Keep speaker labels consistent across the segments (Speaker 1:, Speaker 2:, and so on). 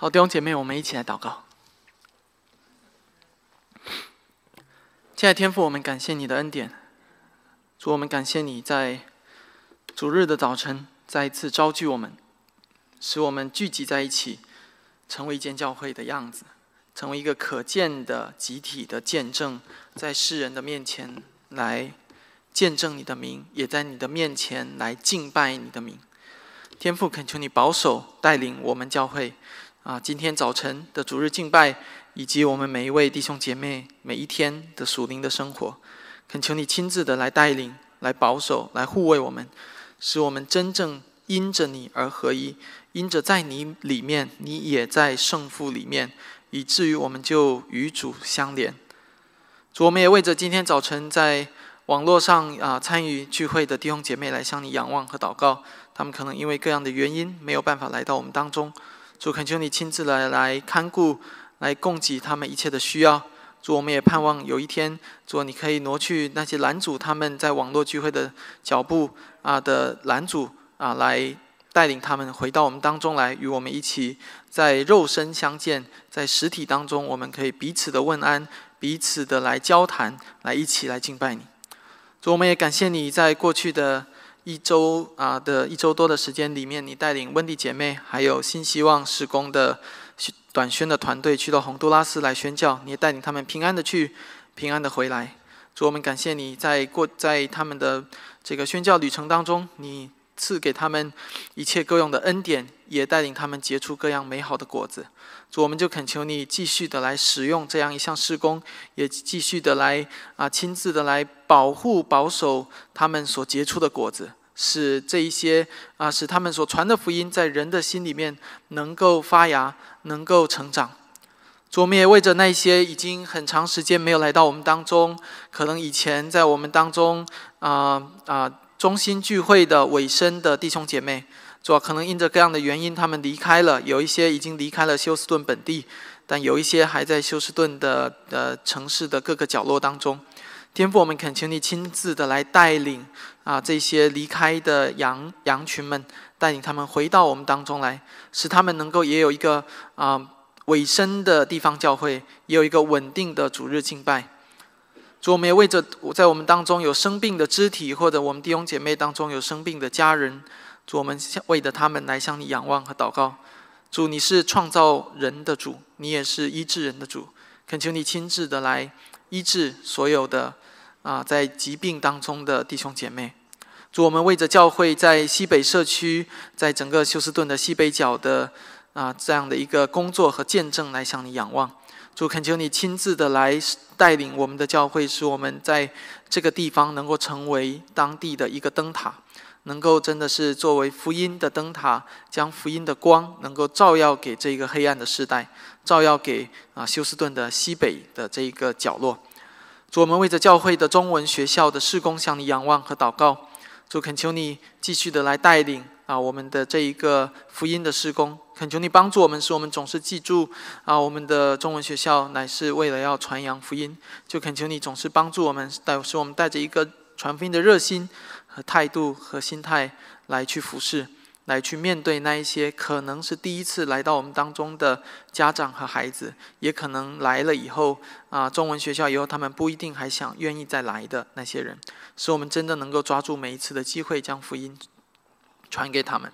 Speaker 1: 好，弟兄姐妹，我们一起来祷告。亲爱的天父，我们感谢你的恩典。主，我们感谢你在主日的早晨再一次召聚我们，使我们聚集在一起，成为一间教会的样子，成为一个可见的集体的见证，在世人的面前来见证你的名，也在你的面前来敬拜你的名。天父，恳求你保守带领我们教会。啊，今天早晨的主日敬拜，以及我们每一位弟兄姐妹每一天的属灵的生活，恳求你亲自的来带领、来保守、来护卫我们，使我们真正因着你而合一，因着在你里面，你也在圣父里面，以至于我们就与主相连。主，我们也为着今天早晨在网络上啊参与聚会的弟兄姐妹来向你仰望和祷告，他们可能因为各样的原因没有办法来到我们当中。主恳求你亲自来来看顾，来供给他们一切的需要。主，我们也盼望有一天，主你可以挪去那些拦阻他们在网络聚会的脚步啊的拦阻啊，来带领他们回到我们当中来，与我们一起在肉身相见，在实体当中，我们可以彼此的问安，彼此的来交谈，来一起来敬拜你。主，我们也感谢你在过去的。一周啊的一周多的时间里面，你带领温蒂姐妹还有新希望施工的短宣的团队去到洪都拉斯来宣教，你也带领他们平安的去，平安的回来。主，我们感谢你在过在他们的这个宣教旅程当中，你赐给他们一切各用的恩典，也带领他们结出各样美好的果子。主，我们就恳求你继续的来使用这样一项施工，也继续的来啊亲自的来保护保守他们所结出的果子。使这一些啊，使他们所传的福音在人的心里面能够发芽，能够成长。主，我们也为着那些已经很长时间没有来到我们当中，可能以前在我们当中啊啊中心聚会的尾声的弟兄姐妹，主要可能因着各样的原因，他们离开了。有一些已经离开了休斯顿本地，但有一些还在休斯顿的呃城市的各个角落当中。天父，我们恳求你亲自的来带领啊，这些离开的羊羊群们，带领他们回到我们当中来，使他们能够也有一个啊尾声的地方教会，也有一个稳定的主日敬拜。主，我们也为着在我们当中有生病的肢体，或者我们弟兄姐妹当中有生病的家人，主，我们向为着他们来向你仰望和祷告。主，你是创造人的主，你也是医治人的主，恳求你亲自的来。医治所有的啊，在疾病当中的弟兄姐妹，主，我们为着教会在西北社区，在整个休斯顿的西北角的啊这样的一个工作和见证来向你仰望。主，恳求你亲自的来带领我们的教会，使我们在这个地方能够成为当地的一个灯塔，能够真的是作为福音的灯塔，将福音的光能够照耀给这个黑暗的时代。照耀给啊休斯顿的西北的这一个角落。主，我们为着教会的中文学校的施工向你仰望和祷告。主，恳求你继续的来带领啊我们的这一个福音的施工。恳求你帮助我们，使我们总是记住啊我们的中文学校乃是为了要传扬福音。就恳求你总是帮助我们，带使我们带着一个传福音的热心态度和心态来去服侍。来去面对那一些可能是第一次来到我们当中的家长和孩子，也可能来了以后啊，中文学校以后他们不一定还想愿意再来的那些人，使我们真的能够抓住每一次的机会，将福音传给他们。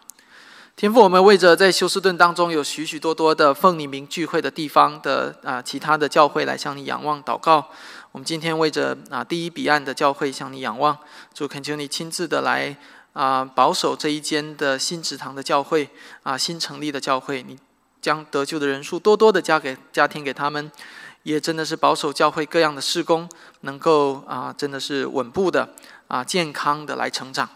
Speaker 1: 天父，我们为着在休斯顿当中有许许多多的奉你名聚会的地方的啊，其他的教会来向你仰望祷告。我们今天为着啊第一彼岸的教会向你仰望，主恳求你亲自的来。啊，保守这一间的新祠堂的教会啊，新成立的教会，你将得救的人数多多的加给家庭给他们，也真的是保守教会各样的施工能够啊，真的是稳步的啊，健康的来成长。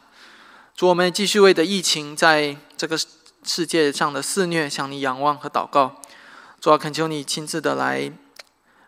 Speaker 1: 主，我们继续为的疫情在这个世界上的肆虐向你仰望和祷告。主啊，恳求你亲自的来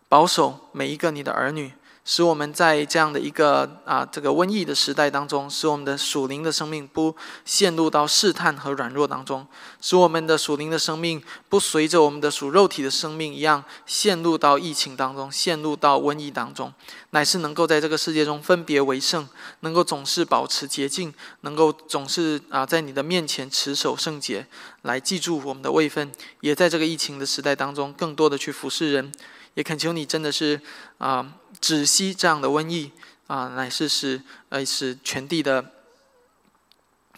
Speaker 1: 保守每一个你的儿女，使我们在这样的一个啊这个瘟疫的时代当中，使我们的属灵的生命不陷入到试探和软弱当中，使我们的属灵的生命不随着我们的属肉体的生命一样陷入到疫情当中，陷入到瘟疫当中，乃是能够在这个世界中分别为圣，能够总是保持洁净，能够总是啊在你的面前持守圣洁，来记住我们的位分，也在这个疫情的时代当中，更多的去服侍人。也恳求你，真的是啊，止息这样的瘟疫啊，乃是使呃使全地的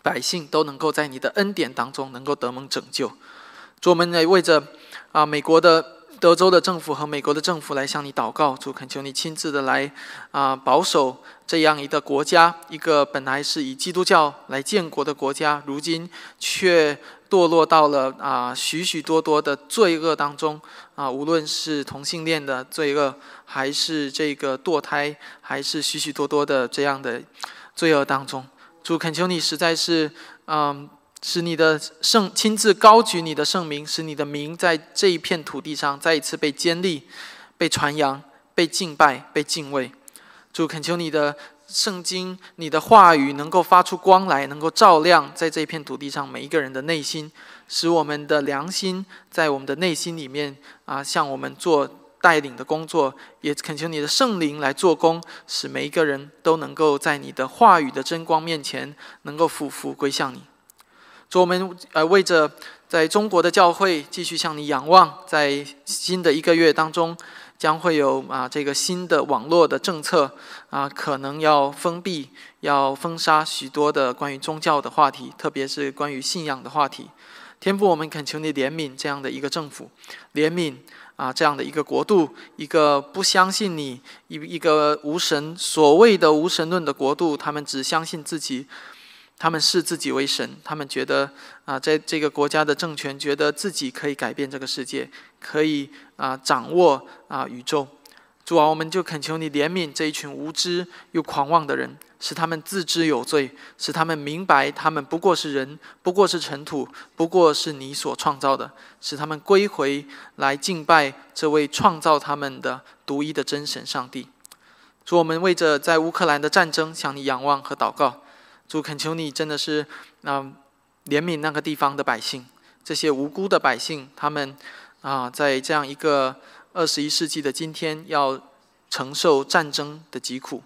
Speaker 1: 百姓都能够在你的恩典当中能够得蒙拯救。主，我们来为着啊美国的德州的政府和美国的政府来向你祷告。主，恳求你亲自的来啊保守这样一个国家，一个本来是以基督教来建国的国家，如今却。堕落到了啊许许多多的罪恶当中啊，无论是同性恋的罪恶，还是这个堕胎，还是许许多多的这样的罪恶当中，主恳求你实在是嗯，使你的圣亲自高举你的圣名，使你的名在这一片土地上再一次被坚立、被传扬、被敬拜、被敬畏。主恳求你的。圣经，你的话语能够发出光来，能够照亮在这片土地上每一个人的内心，使我们的良心在我们的内心里面啊，向我们做带领的工作。也恳求你的圣灵来做工，使每一个人都能够在你的话语的真光面前，能够俯伏归向你。主，我们呃为着在中国的教会继续向你仰望，在新的一个月当中。将会有啊，这个新的网络的政策啊，可能要封闭、要封杀许多的关于宗教的话题，特别是关于信仰的话题。天父，我们恳求你怜悯这样的一个政府，怜悯啊这样的一个国度，一个不相信你、一一个无神所谓的无神论的国度，他们只相信自己。他们视自己为神，他们觉得啊，在这个国家的政权，觉得自己可以改变这个世界，可以啊掌握啊宇宙。主啊，我们就恳求你怜悯这一群无知又狂妄的人，使他们自知有罪，使他们明白他们不过是人，不过是尘土，不过是你所创造的，使他们归回来敬拜这位创造他们的独一的真神上帝。主，我们为着在乌克兰的战争向你仰望和祷告。主恳求你，真的是啊，怜悯那个地方的百姓，这些无辜的百姓，他们啊，在这样一个二十一世纪的今天，要承受战争的疾苦。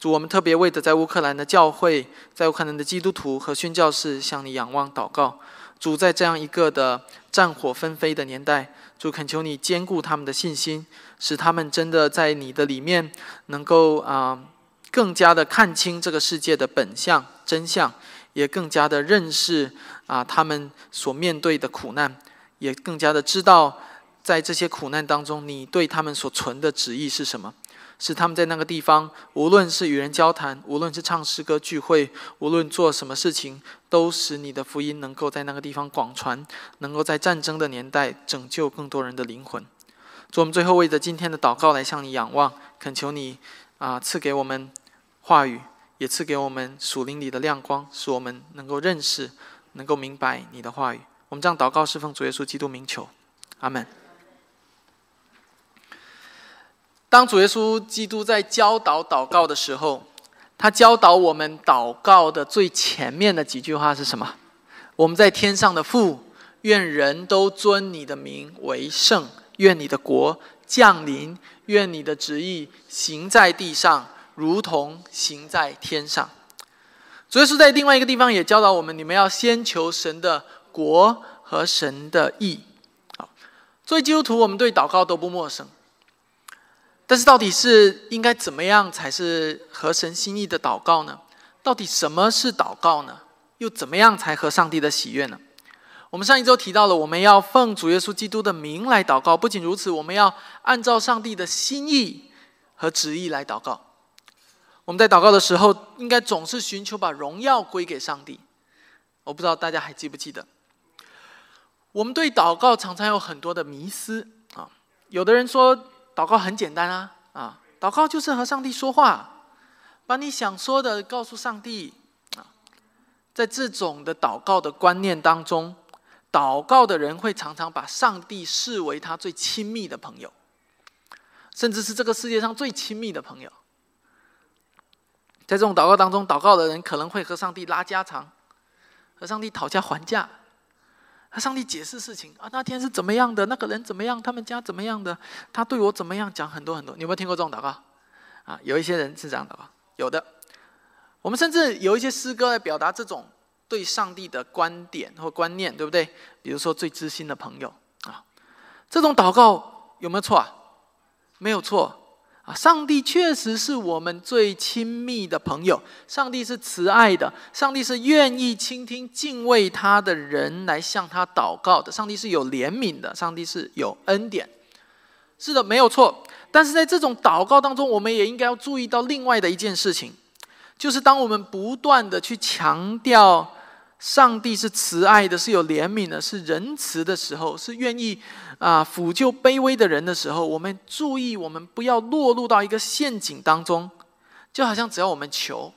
Speaker 1: 主，我们特别为的在乌克兰的教会，在乌克兰的基督徒和宣教士向你仰望祷告。主，在这样一个的战火纷飞的年代，主恳求你兼顾他们的信心，使他们真的在你的里面能够啊。更加的看清这个世界的本相真相，也更加的认识啊他们所面对的苦难，也更加的知道在这些苦难当中，你对他们所存的旨意是什么？是他们在那个地方，无论是与人交谈，无论是唱诗歌聚会，无论做什么事情，都使你的福音能够在那个地方广传，能够在战争的年代拯救更多人的灵魂。主，我们最后为着今天的祷告来向你仰望，恳求你啊赐给我们。话语也赐给我们属灵里的亮光，使我们能够认识、能够明白你的话语。我们这样祷告，侍奉主耶稣基督名求，阿门。当主耶稣基督在教导祷告的时候，他教导我们祷告的最前面的几句话是什么？我们在天上的父，愿人都尊你的名为圣，愿你的国降临，愿你的旨意行在地上。如同行在天上，主耶稣在另外一个地方也教导我们：你们要先求神的国和神的意。好，作为基督徒，我们对祷告都不陌生。但是，到底是应该怎么样才是合神心意的祷告呢？到底什么是祷告呢？又怎么样才合上帝的喜悦呢？我们上一周提到了，我们要奉主耶稣基督的名来祷告。不仅如此，我们要按照上帝的心意和旨意来祷告。我们在祷告的时候，应该总是寻求把荣耀归给上帝。我不知道大家还记不记得，我们对祷告常常有很多的迷思啊。有的人说，祷告很简单啊，啊，祷告就是和上帝说话，把你想说的告诉上帝啊。在这种的祷告的观念当中，祷告的人会常常把上帝视为他最亲密的朋友。甚至是这个世界上最亲密的朋友。在这种祷告当中，祷告的人可能会和上帝拉家常，和上帝讨价还价，他上帝解释事情啊，那天是怎么样的，那个人怎么样，他们家怎么样的，他对我怎么样，讲很多很多。你有没有听过这种祷告？啊，有一些人是这样祷告，有的。我们甚至有一些诗歌来表达这种对上帝的观点或观念，对不对？比如说最知心的朋友啊，这种祷告有没有错啊？没有错。啊，上帝确实是我们最亲密的朋友。上帝是慈爱的，上帝是愿意倾听、敬畏他的人来向他祷告的。上帝是有怜悯的，上帝是有恩典。是的，没有错。但是在这种祷告当中，我们也应该要注意到另外的一件事情，就是当我们不断的去强调。上帝是慈爱的，是有怜悯的，是仁慈的时候，是愿意啊抚救卑微的人的时候，我们注意，我们不要落入到一个陷阱当中，就好像只要我们求，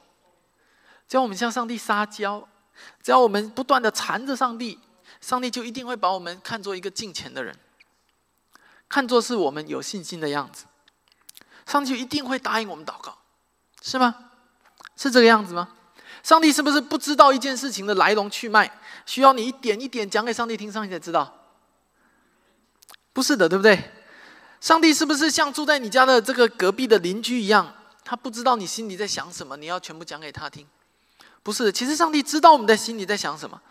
Speaker 1: 只要我们向上帝撒娇，只要我们不断的缠着上帝，上帝就一定会把我们看作一个敬虔的人，看作是我们有信心的样子，上帝就一定会答应我们祷告，是吗？是这个样子吗？上帝是不是不知道一件事情的来龙去脉？需要你一点一点讲给上帝听，上帝才知道？不是的，对不对？上帝是不是像住在你家的这个隔壁的邻居一样？他不知道你心里在想什么，你要全部讲给他听？不是，其实上帝知道我们的心里在想什么，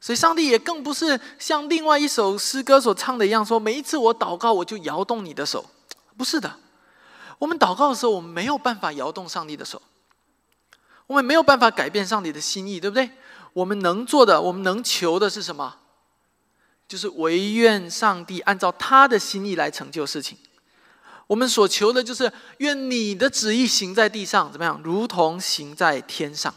Speaker 1: 所以上帝也更不是像另外一首诗歌所唱的一样，说每一次我祷告，我就摇动你的手。不是的，我们祷告的时候，我们没有办法摇动上帝的手。我们没有办法改变上帝的心意，对不对？我们能做的，我们能求的是什么？就是唯愿上帝按照他的心意来成就事情。我们所求的就是愿你的旨意行在地上，怎么样？如同行在天上。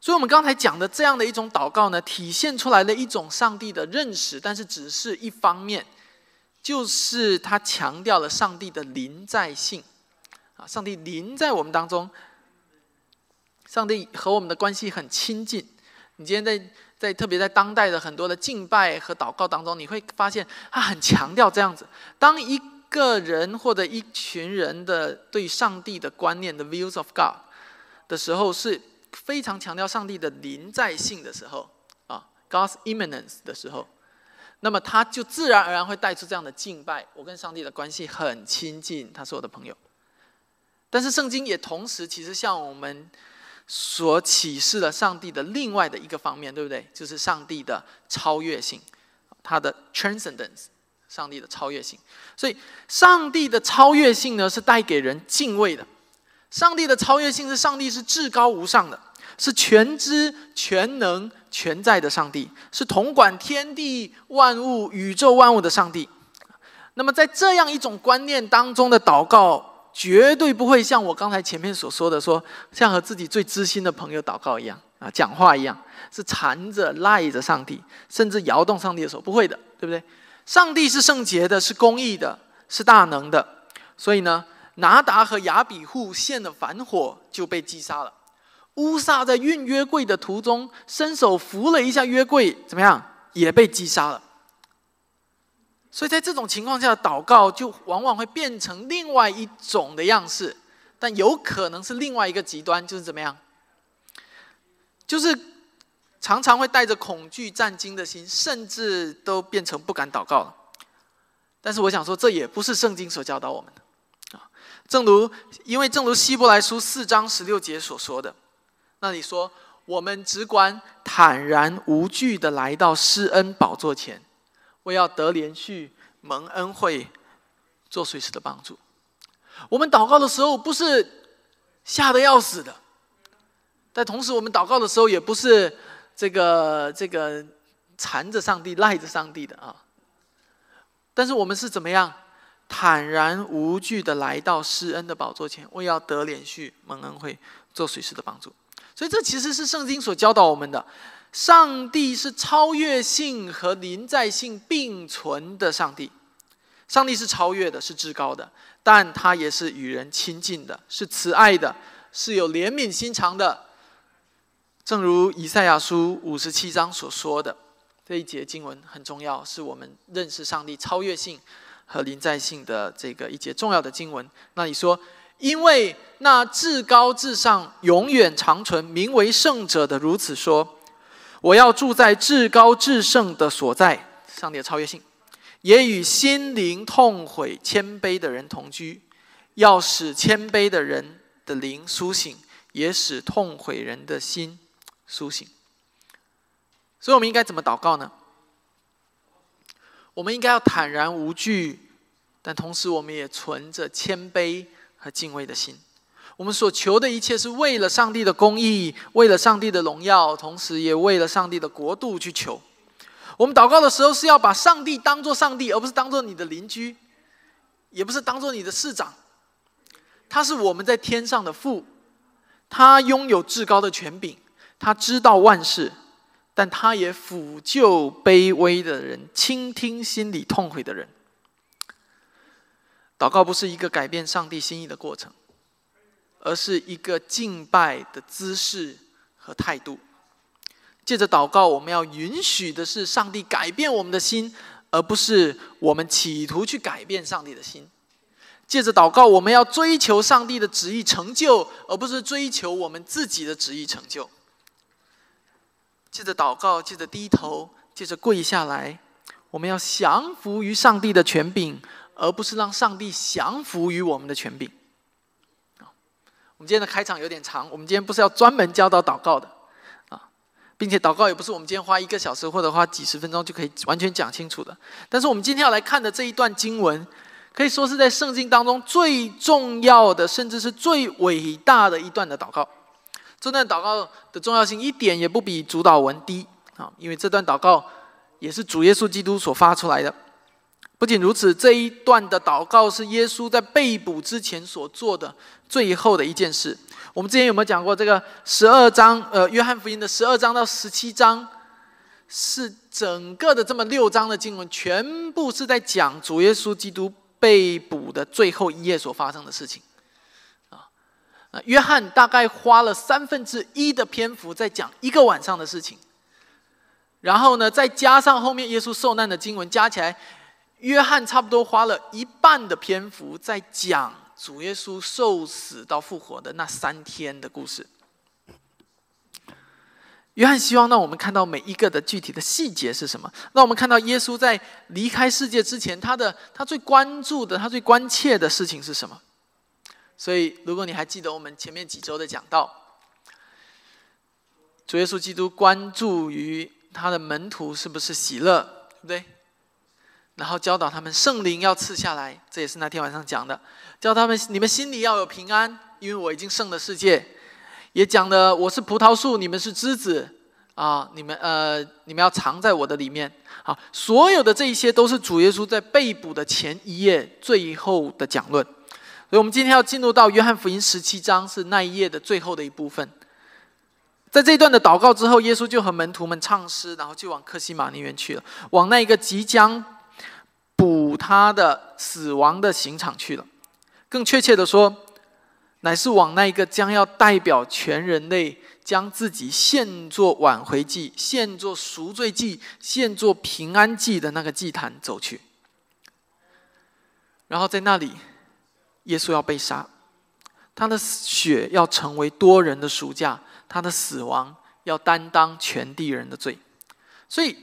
Speaker 1: 所以，我们刚才讲的这样的一种祷告呢，体现出来的一种上帝的认识，但是只是一方面，就是他强调了上帝的临在性啊，上帝临在我们当中。上帝和我们的关系很亲近。你今天在在特别在当代的很多的敬拜和祷告当中，你会发现他很强调这样子：当一个人或者一群人的对上帝的观念的 views of God 的时候，是非常强调上帝的临在性的时候啊，God's immanence 的时候，那么他就自然而然会带出这样的敬拜。我跟上帝的关系很亲近，他是我的朋友。但是圣经也同时其实向我们。所启示了上帝的另外的一个方面，对不对？就是上帝的超越性，他的 transcendence，上帝的超越性。所以，上帝的超越性呢，是带给人敬畏的。上帝的超越性是上帝是至高无上的，是全知全能全在的上帝，是统管天地万物、宇宙万物的上帝。那么，在这样一种观念当中的祷告。绝对不会像我刚才前面所说的，说像和自己最知心的朋友祷告一样啊，讲话一样，是缠着赖着上帝，甚至摇动上帝的手，不会的，对不对？上帝是圣洁的，是公义的，是大能的。所以呢，拿达和亚比户献了反火就被击杀了。乌撒在运约柜的途中，伸手扶了一下约柜，怎么样？也被击杀了。所以在这种情况下，祷告就往往会变成另外一种的样式，但有可能是另外一个极端，就是怎么样？就是常常会带着恐惧战惊的心，甚至都变成不敢祷告了。但是我想说，这也不是圣经所教导我们的啊。正如因为正如希伯来书四章十六节所说的，那里说我们只管坦然无惧的来到施恩宝座前。我要得连续蒙恩惠，做随时的帮助。我们祷告的时候不是吓得要死的，但同时我们祷告的时候也不是这个这个缠着上帝赖着上帝的啊。但是我们是怎么样坦然无惧的来到施恩的宝座前？我要得连续蒙恩惠，做随时的帮助。所以这其实是圣经所教导我们的。上帝是超越性和临在性并存的上帝，上帝是超越的，是至高的，但他也是与人亲近的，是慈爱的，是有怜悯心肠的。正如以赛亚书五十七章所说的，这一节经文很重要，是我们认识上帝超越性和临在性的这个一节重要的经文。那你说，因为那至高至上、永远长存、名为圣者的如此说：“我要住在至高至圣的所在，上帝的超越性，也与心灵痛悔、谦卑的人同居，要使谦卑的人的灵苏醒，也使痛悔人的心苏醒。”所以，我们应该怎么祷告呢？我们应该要坦然无惧，但同时我们也存着谦卑和敬畏的心。我们所求的一切是为了上帝的公义，为了上帝的荣耀，同时也为了上帝的国度去求。我们祷告的时候是要把上帝当做上帝，而不是当做你的邻居，也不是当做你的市长。他是我们在天上的父，他拥有至高的权柄，他知道万事。但他也抚救卑微的人，倾听心里痛悔的人。祷告不是一个改变上帝心意的过程，而是一个敬拜的姿势和态度。借着祷告，我们要允许的是上帝改变我们的心，而不是我们企图去改变上帝的心。借着祷告，我们要追求上帝的旨意成就，而不是追求我们自己的旨意成就。借着祷告，借着低头，借着跪下来，我们要降服于上帝的权柄，而不是让上帝降服于我们的权柄。我们今天的开场有点长，我们今天不是要专门教导祷告的啊，并且祷告也不是我们今天花一个小时或者花几十分钟就可以完全讲清楚的。但是我们今天要来看的这一段经文，可以说是在圣经当中最重要的，甚至是最伟大的一段的祷告。这段祷告的重要性一点也不比主祷文低啊，因为这段祷告也是主耶稣基督所发出来的。不仅如此，这一段的祷告是耶稣在被捕之前所做的最后的一件事。我们之前有没有讲过？这个十二章，呃，约翰福音的十二章到十七章，是整个的这么六章的经文，全部是在讲主耶稣基督被捕的最后一夜所发生的事情。啊约翰大概花了三分之一的篇幅在讲一个晚上的事情，然后呢，再加上后面耶稣受难的经文，加起来，约翰差不多花了一半的篇幅在讲主耶稣受死到复活的那三天的故事。约翰希望让我们看到每一个的具体的细节是什么，让我们看到耶稣在离开世界之前，他的他最关注的、他最关切的事情是什么。所以，如果你还记得我们前面几周的讲道，主耶稣基督关注于他的门徒是不是喜乐，对不对？然后教导他们圣灵要赐下来，这也是那天晚上讲的。教他们你们心里要有平安，因为我已经胜了世界。也讲的我是葡萄树，你们是枝子啊，你们呃，你们要藏在我的里面。好，所有的这一些都是主耶稣在被捕的前一页最后的讲论。所以，我们今天要进入到约翰福音十七章，是那一页的最后的一部分。在这一段的祷告之后，耶稣就和门徒们唱诗，然后就往克西马尼园去了，往那一个即将补他的死亡的刑场去了。更确切的说，乃是往那一个将要代表全人类，将自己献作挽回祭、献作赎罪祭、献作平安祭的那个祭坛走去。然后在那里。耶稣要被杀，他的血要成为多人的赎价，他的死亡要担当全地人的罪。所以，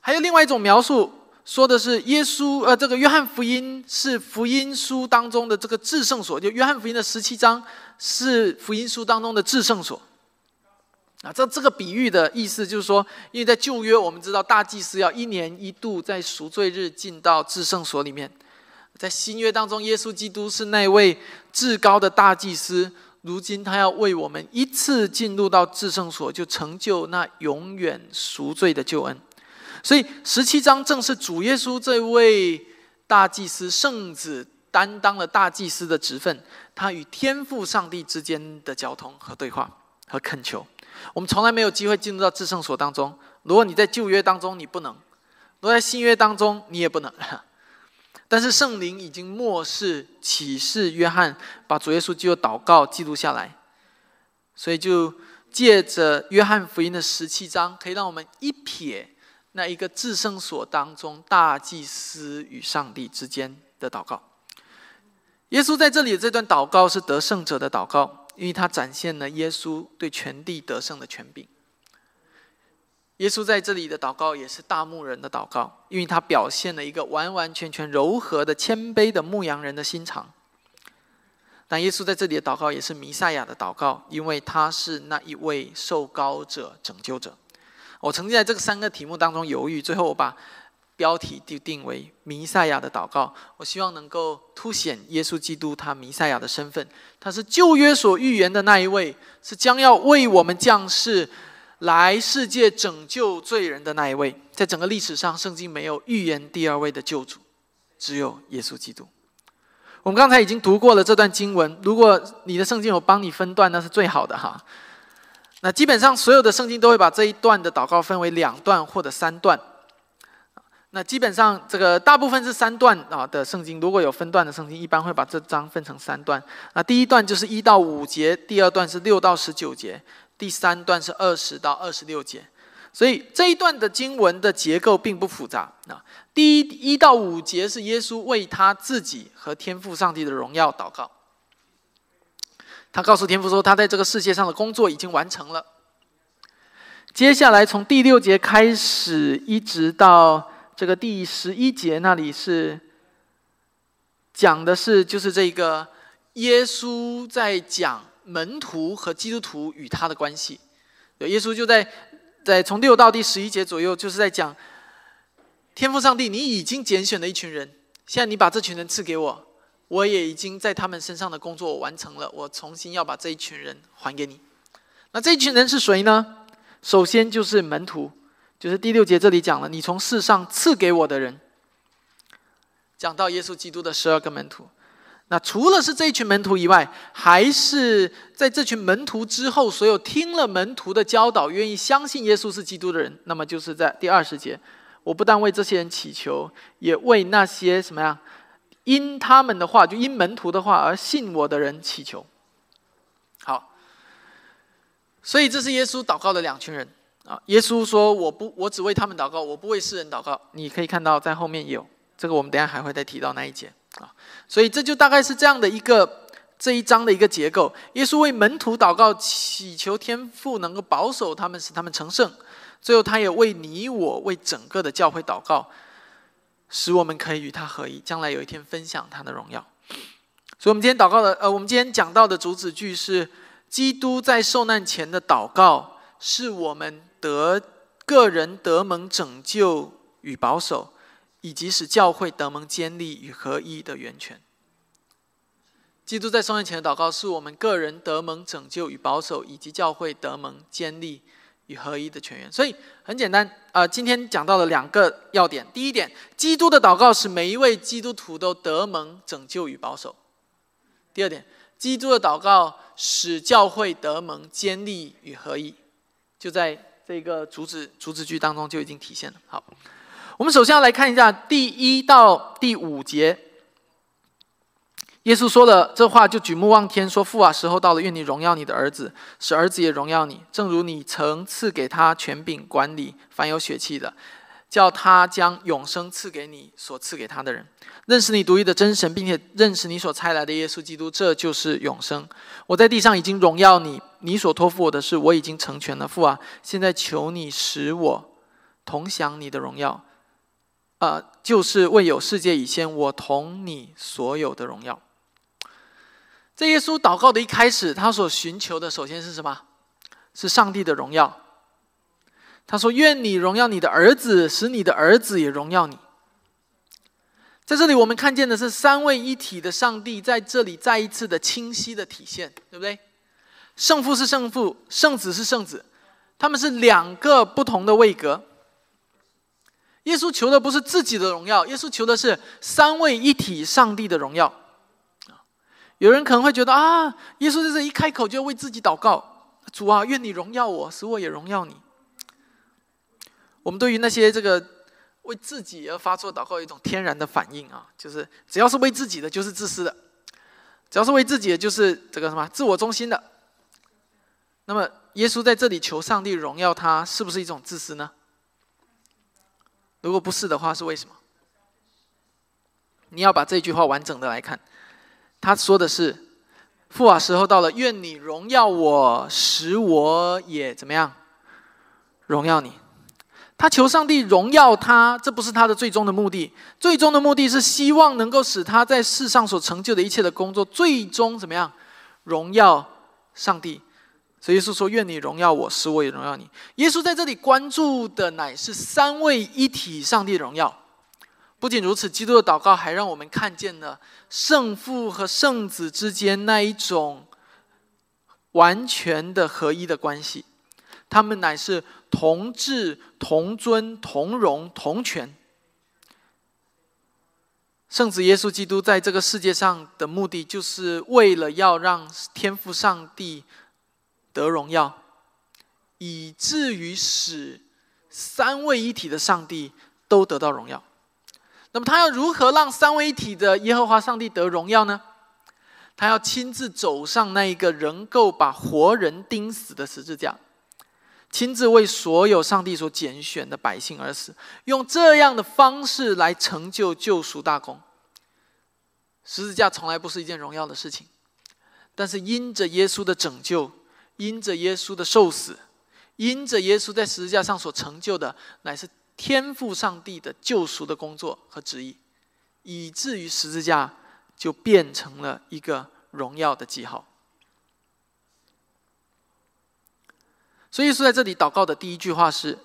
Speaker 1: 还有另外一种描述，说的是耶稣，呃，这个约翰福音是福音书当中的这个至圣所，就约翰福音的十七章是福音书当中的至圣所。啊，这这个比喻的意思就是说，因为在旧约我们知道大祭司要一年一度在赎罪日进到至圣所里面。在新约当中，耶稣基督是那位至高的大祭司。如今他要为我们一次进入到至圣所，就成就那永远赎罪的救恩。所以十七章正是主耶稣这位大祭司圣子担当了大祭司的职分，他与天父上帝之间的交通和对话和恳求。我们从来没有机会进入到至圣所当中。如果你在旧约当中，你不能；如果在新约当中，你也不能。但是圣灵已经漠视启示约翰，把主耶稣基督祷告记录下来，所以就借着约翰福音的十七章，可以让我们一瞥那一个至圣所当中大祭司与上帝之间的祷告。耶稣在这里这段祷告是得胜者的祷告，因为他展现了耶稣对全地得胜的权柄。耶稣在这里的祷告也是大牧人的祷告，因为他表现了一个完完全全柔和的谦卑的牧羊人的心肠。但耶稣在这里的祷告也是弥赛亚的祷告，因为他是那一位受膏者、拯救者。我曾经在这个三个题目当中犹豫，最后我把标题就定为“弥赛亚的祷告”。我希望能够凸显耶稣基督他弥赛亚的身份，他是旧约所预言的那一位，是将要为我们降世。来世界拯救罪人的那一位，在整个历史上，圣经没有预言第二位的救主，只有耶稣基督。我们刚才已经读过了这段经文，如果你的圣经有帮你分段，那是最好的哈。那基本上所有的圣经都会把这一段的祷告分为两段或者三段。那基本上这个大部分是三段啊的圣经，如果有分段的圣经，一般会把这章分成三段。那第一段就是一到五节，第二段是六到十九节。第三段是二十到二十六节，所以这一段的经文的结构并不复杂。啊，第一一到五节是耶稣为他自己和天父上帝的荣耀祷告。他告诉天父说，他在这个世界上的工作已经完成了。接下来从第六节开始，一直到这个第十一节那里是讲的是，就是这个耶稣在讲。门徒和基督徒与他的关系，耶稣就在在从六到第十一节左右，就是在讲天父上帝，你已经拣选了一群人，现在你把这群人赐给我，我也已经在他们身上的工作完成了，我重新要把这一群人还给你。那这一群人是谁呢？首先就是门徒，就是第六节这里讲了，你从世上赐给我的人，讲到耶稣基督的十二个门徒。那除了是这一群门徒以外，还是在这群门徒之后，所有听了门徒的教导、愿意相信耶稣是基督的人，那么就是在第二十节，我不但为这些人祈求，也为那些什么呀，因他们的话，就因门徒的话而信我的人祈求。好，所以这是耶稣祷告的两群人啊。耶稣说：“我不，我只为他们祷告，我不为世人祷告。”你可以看到在后面有这个，我们等下还会再提到那一节。啊，所以这就大概是这样的一个这一章的一个结构。耶稣为门徒祷告，祈求天父能够保守他们，使他们成圣。最后，他也为你我、为整个的教会祷告，使我们可以与他合一，将来有一天分享他的荣耀。所以，我们今天祷告的，呃，我们今天讲到的主旨句是：基督在受难前的祷告，是我们得个人得蒙拯救与保守。以及使教会得蒙建立与合一的源泉。基督在受难前的祷告，是我们个人得蒙拯救与保守，以及教会得蒙建立与合一的泉源。所以很简单，呃，今天讲到了两个要点。第一点，基督的祷告使每一位基督徒都得蒙拯救与保守；第二点，基督的祷告使教会得蒙坚立与合一。就在这个主旨主旨句当中就已经体现了。好。我们首先要来看一下第一到第五节，耶稣说了这话，就举目望天说：“父啊，时候到了，愿你荣耀你的儿子，使儿子也荣耀你，正如你曾赐给他权柄管理凡有血气的，叫他将永生赐给你所赐给他的人，认识你独一的真神，并且认识你所差来的耶稣基督，这就是永生。我在地上已经荣耀你，你所托付我的事，我已经成全了。父啊，现在求你使我同享你的荣耀。”啊，就是未有世界以先，我同你所有的荣耀。在耶稣祷告的一开始，他所寻求的首先是什么？是上帝的荣耀。他说：“愿你荣耀你的儿子，使你的儿子也荣耀你。”在这里，我们看见的是三位一体的上帝在这里再一次的清晰的体现，对不对？圣父是圣父，圣子是圣子，他们是两个不同的位格。耶稣求的不是自己的荣耀，耶稣求的是三位一体上帝的荣耀。有人可能会觉得啊，耶稣在这一开口就要为自己祷告，主啊，愿你荣耀我，使我也荣耀你。我们对于那些这个为自己而发出祷告，有一种天然的反应啊，就是只要是为自己的，就是自私的；只要是为自己的，就是这个什么自我中心的。那么，耶稣在这里求上帝荣耀他，是不是一种自私呢？如果不是的话，是为什么？你要把这句话完整的来看。他说的是：“父啊，时候到了，愿你荣耀我，使我也怎么样？荣耀你。”他求上帝荣耀他，这不是他的最终的目的。最终的目的是希望能够使他在世上所成就的一切的工作，最终怎么样？荣耀上帝。所以耶稣说：“愿你荣耀我，使我也荣耀你。”耶稣在这里关注的乃是三位一体上帝的荣耀。不仅如此，基督的祷告还让我们看见了圣父和圣子之间那一种完全的合一的关系。他们乃是同质、同尊、同荣、同权。圣子耶稣基督在这个世界上的目的，就是为了要让天父上帝得荣耀，以至于使三位一体的上帝都得到荣耀。那么，他要如何让三位一体的耶和华上帝得荣耀呢？他要亲自走上那一个能够把活人钉死的十字架。亲自为所有上帝所拣选的百姓而死，用这样的方式来成就救赎大功。十字架从来不是一件荣耀的事情，但是因着耶稣的拯救，因着耶稣的受死，因着耶稣在十字架上所成就的，乃是天赋上帝的救赎的工作和旨意，以至于十字架就变成了一个荣耀的记号。所以，说在这里祷告的第一句话是，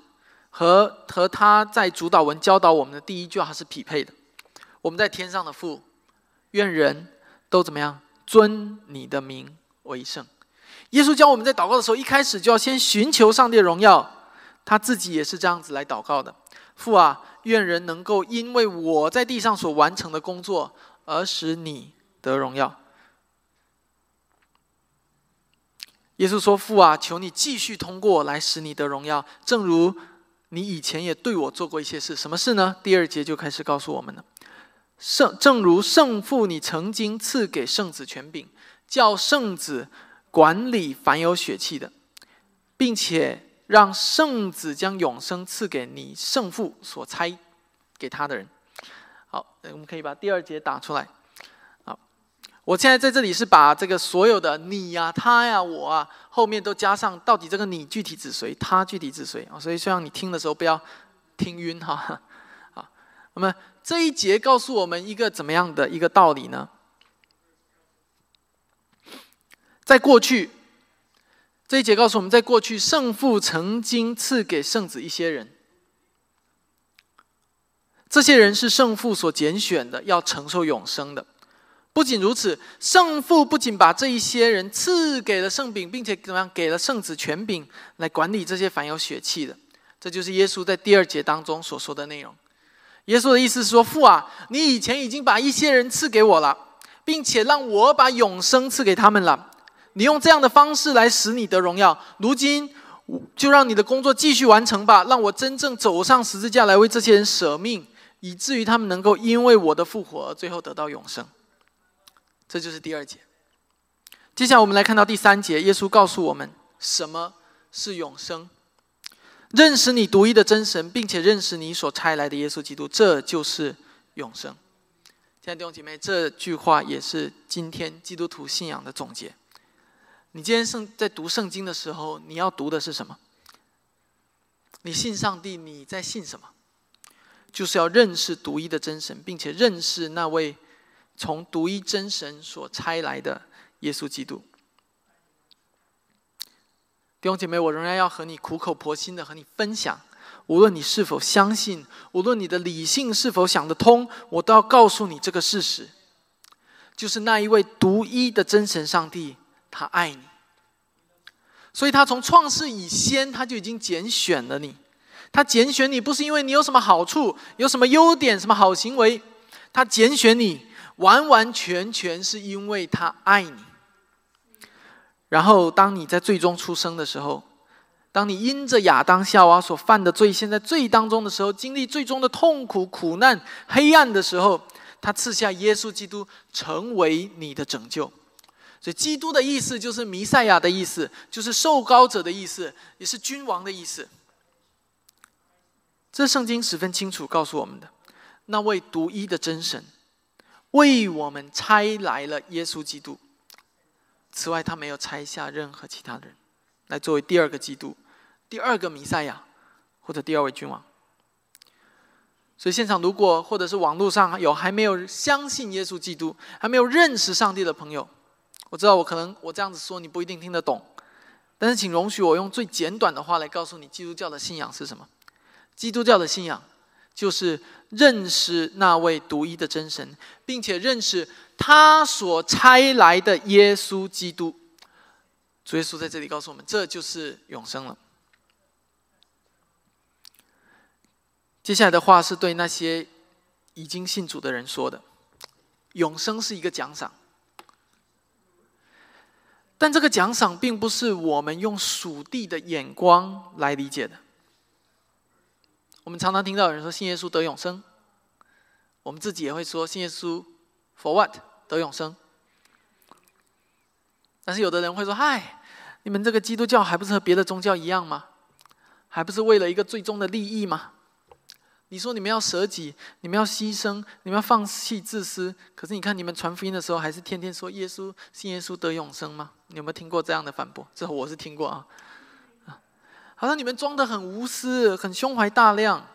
Speaker 1: 和和他在主导文教导我们的第一句话是匹配的。我们在天上的父，愿人都怎么样尊你的名为圣。耶稣教我们在祷告的时候，一开始就要先寻求上帝的荣耀。他自己也是这样子来祷告的：父啊，愿人能够因为我在地上所完成的工作，而使你得荣耀。耶稣说：“父啊，求你继续通过我来使你得荣耀，正如你以前也对我做过一些事。什么事呢？第二节就开始告诉我们了。圣正如圣父，你曾经赐给圣子权柄，叫圣子管理凡有血气的，并且让圣子将永生赐给你圣父所差给他的人。好，我们可以把第二节打出来。”好我现在在这里是把这个所有的你呀、他呀、我啊，后面都加上到底这个你具体指谁，他具体指谁啊？所以希望你听的时候不要听晕哈。啊，那么这一节告诉我们一个怎么样的一个道理呢？在过去，这一节告诉我们在过去，圣父曾经赐给圣子一些人，这些人是圣父所拣选的，要承受永生的。不仅如此，圣父不仅把这一些人赐给了圣饼，并且怎么样给了圣子权柄来管理这些凡有血气的。这就是耶稣在第二节当中所说的内容。耶稣的意思是说：“父啊，你以前已经把一些人赐给我了，并且让我把永生赐给他们了。你用这样的方式来使你的荣耀。如今就让你的工作继续完成吧，让我真正走上十字架来为这些人舍命，以至于他们能够因为我的复活而最后得到永生。”这就是第二节。接下来我们来看到第三节，耶稣告诉我们什么是永生。认识你独一的真神，并且认识你所差来的耶稣基督，这就是永生。亲爱的弟兄姐妹，这句话也是今天基督徒信仰的总结。你今天圣在读圣经的时候，你要读的是什么？你信上帝，你在信什么？就是要认识独一的真神，并且认识那位。从独一真神所差来的耶稣基督，弟兄姐妹，我仍然要和你苦口婆心的和你分享。无论你是否相信，无论你的理性是否想得通，我都要告诉你这个事实：就是那一位独一的真神上帝，他爱你，所以他从创世以先，他就已经拣选了你。他拣选你，不是因为你有什么好处、有什么优点、什么好行为，他拣选你。完完全全是因为他爱你。然后，当你在最终出生的时候，当你因着亚当夏娃所犯的罪，现在罪当中的时候，经历最终的痛苦、苦难、黑暗的时候，他赐下耶稣基督成为你的拯救。所以，基督的意思就是弥赛亚的意思，就是受膏者的意思，也是君王的意思。这圣经十分清楚告诉我们的，那位独一的真神为我们差来了耶稣基督。此外，他没有拆下任何其他人来作为第二个基督、第二个弥赛亚或者第二位君王。所以，现场如果或者是网络上有还没有相信耶稣基督、还没有认识上帝的朋友，我知道我可能我这样子说你不一定听得懂，但是请容许我用最简短的话来告诉你，基督教的信仰是什么？基督教的信仰就是认识那位独一的真神，并且认识他所差来的耶稣基督。主耶稣在这里告诉我们，这就是永生了。接下来的话是对那些已经信主的人说的：永生是一个奖赏，但这个奖赏并不是我们用属地的眼光来理解的。我们常常听到有人说信耶稣得永生，我们自己也会说信耶稣 for what 得永生。但是有的人会说：“嗨，你们这个基督教还不是和别的宗教一样吗？还不是为了一个最终的利益吗？”你说你们要舍己，你们要牺牲，你们要放弃自私。可是你看，你们传福音的时候，还是天天说耶稣信耶稣得永生吗？你有没有听过这样的反驳？这我是听过啊。好像你们装的很无私，很胸怀大量。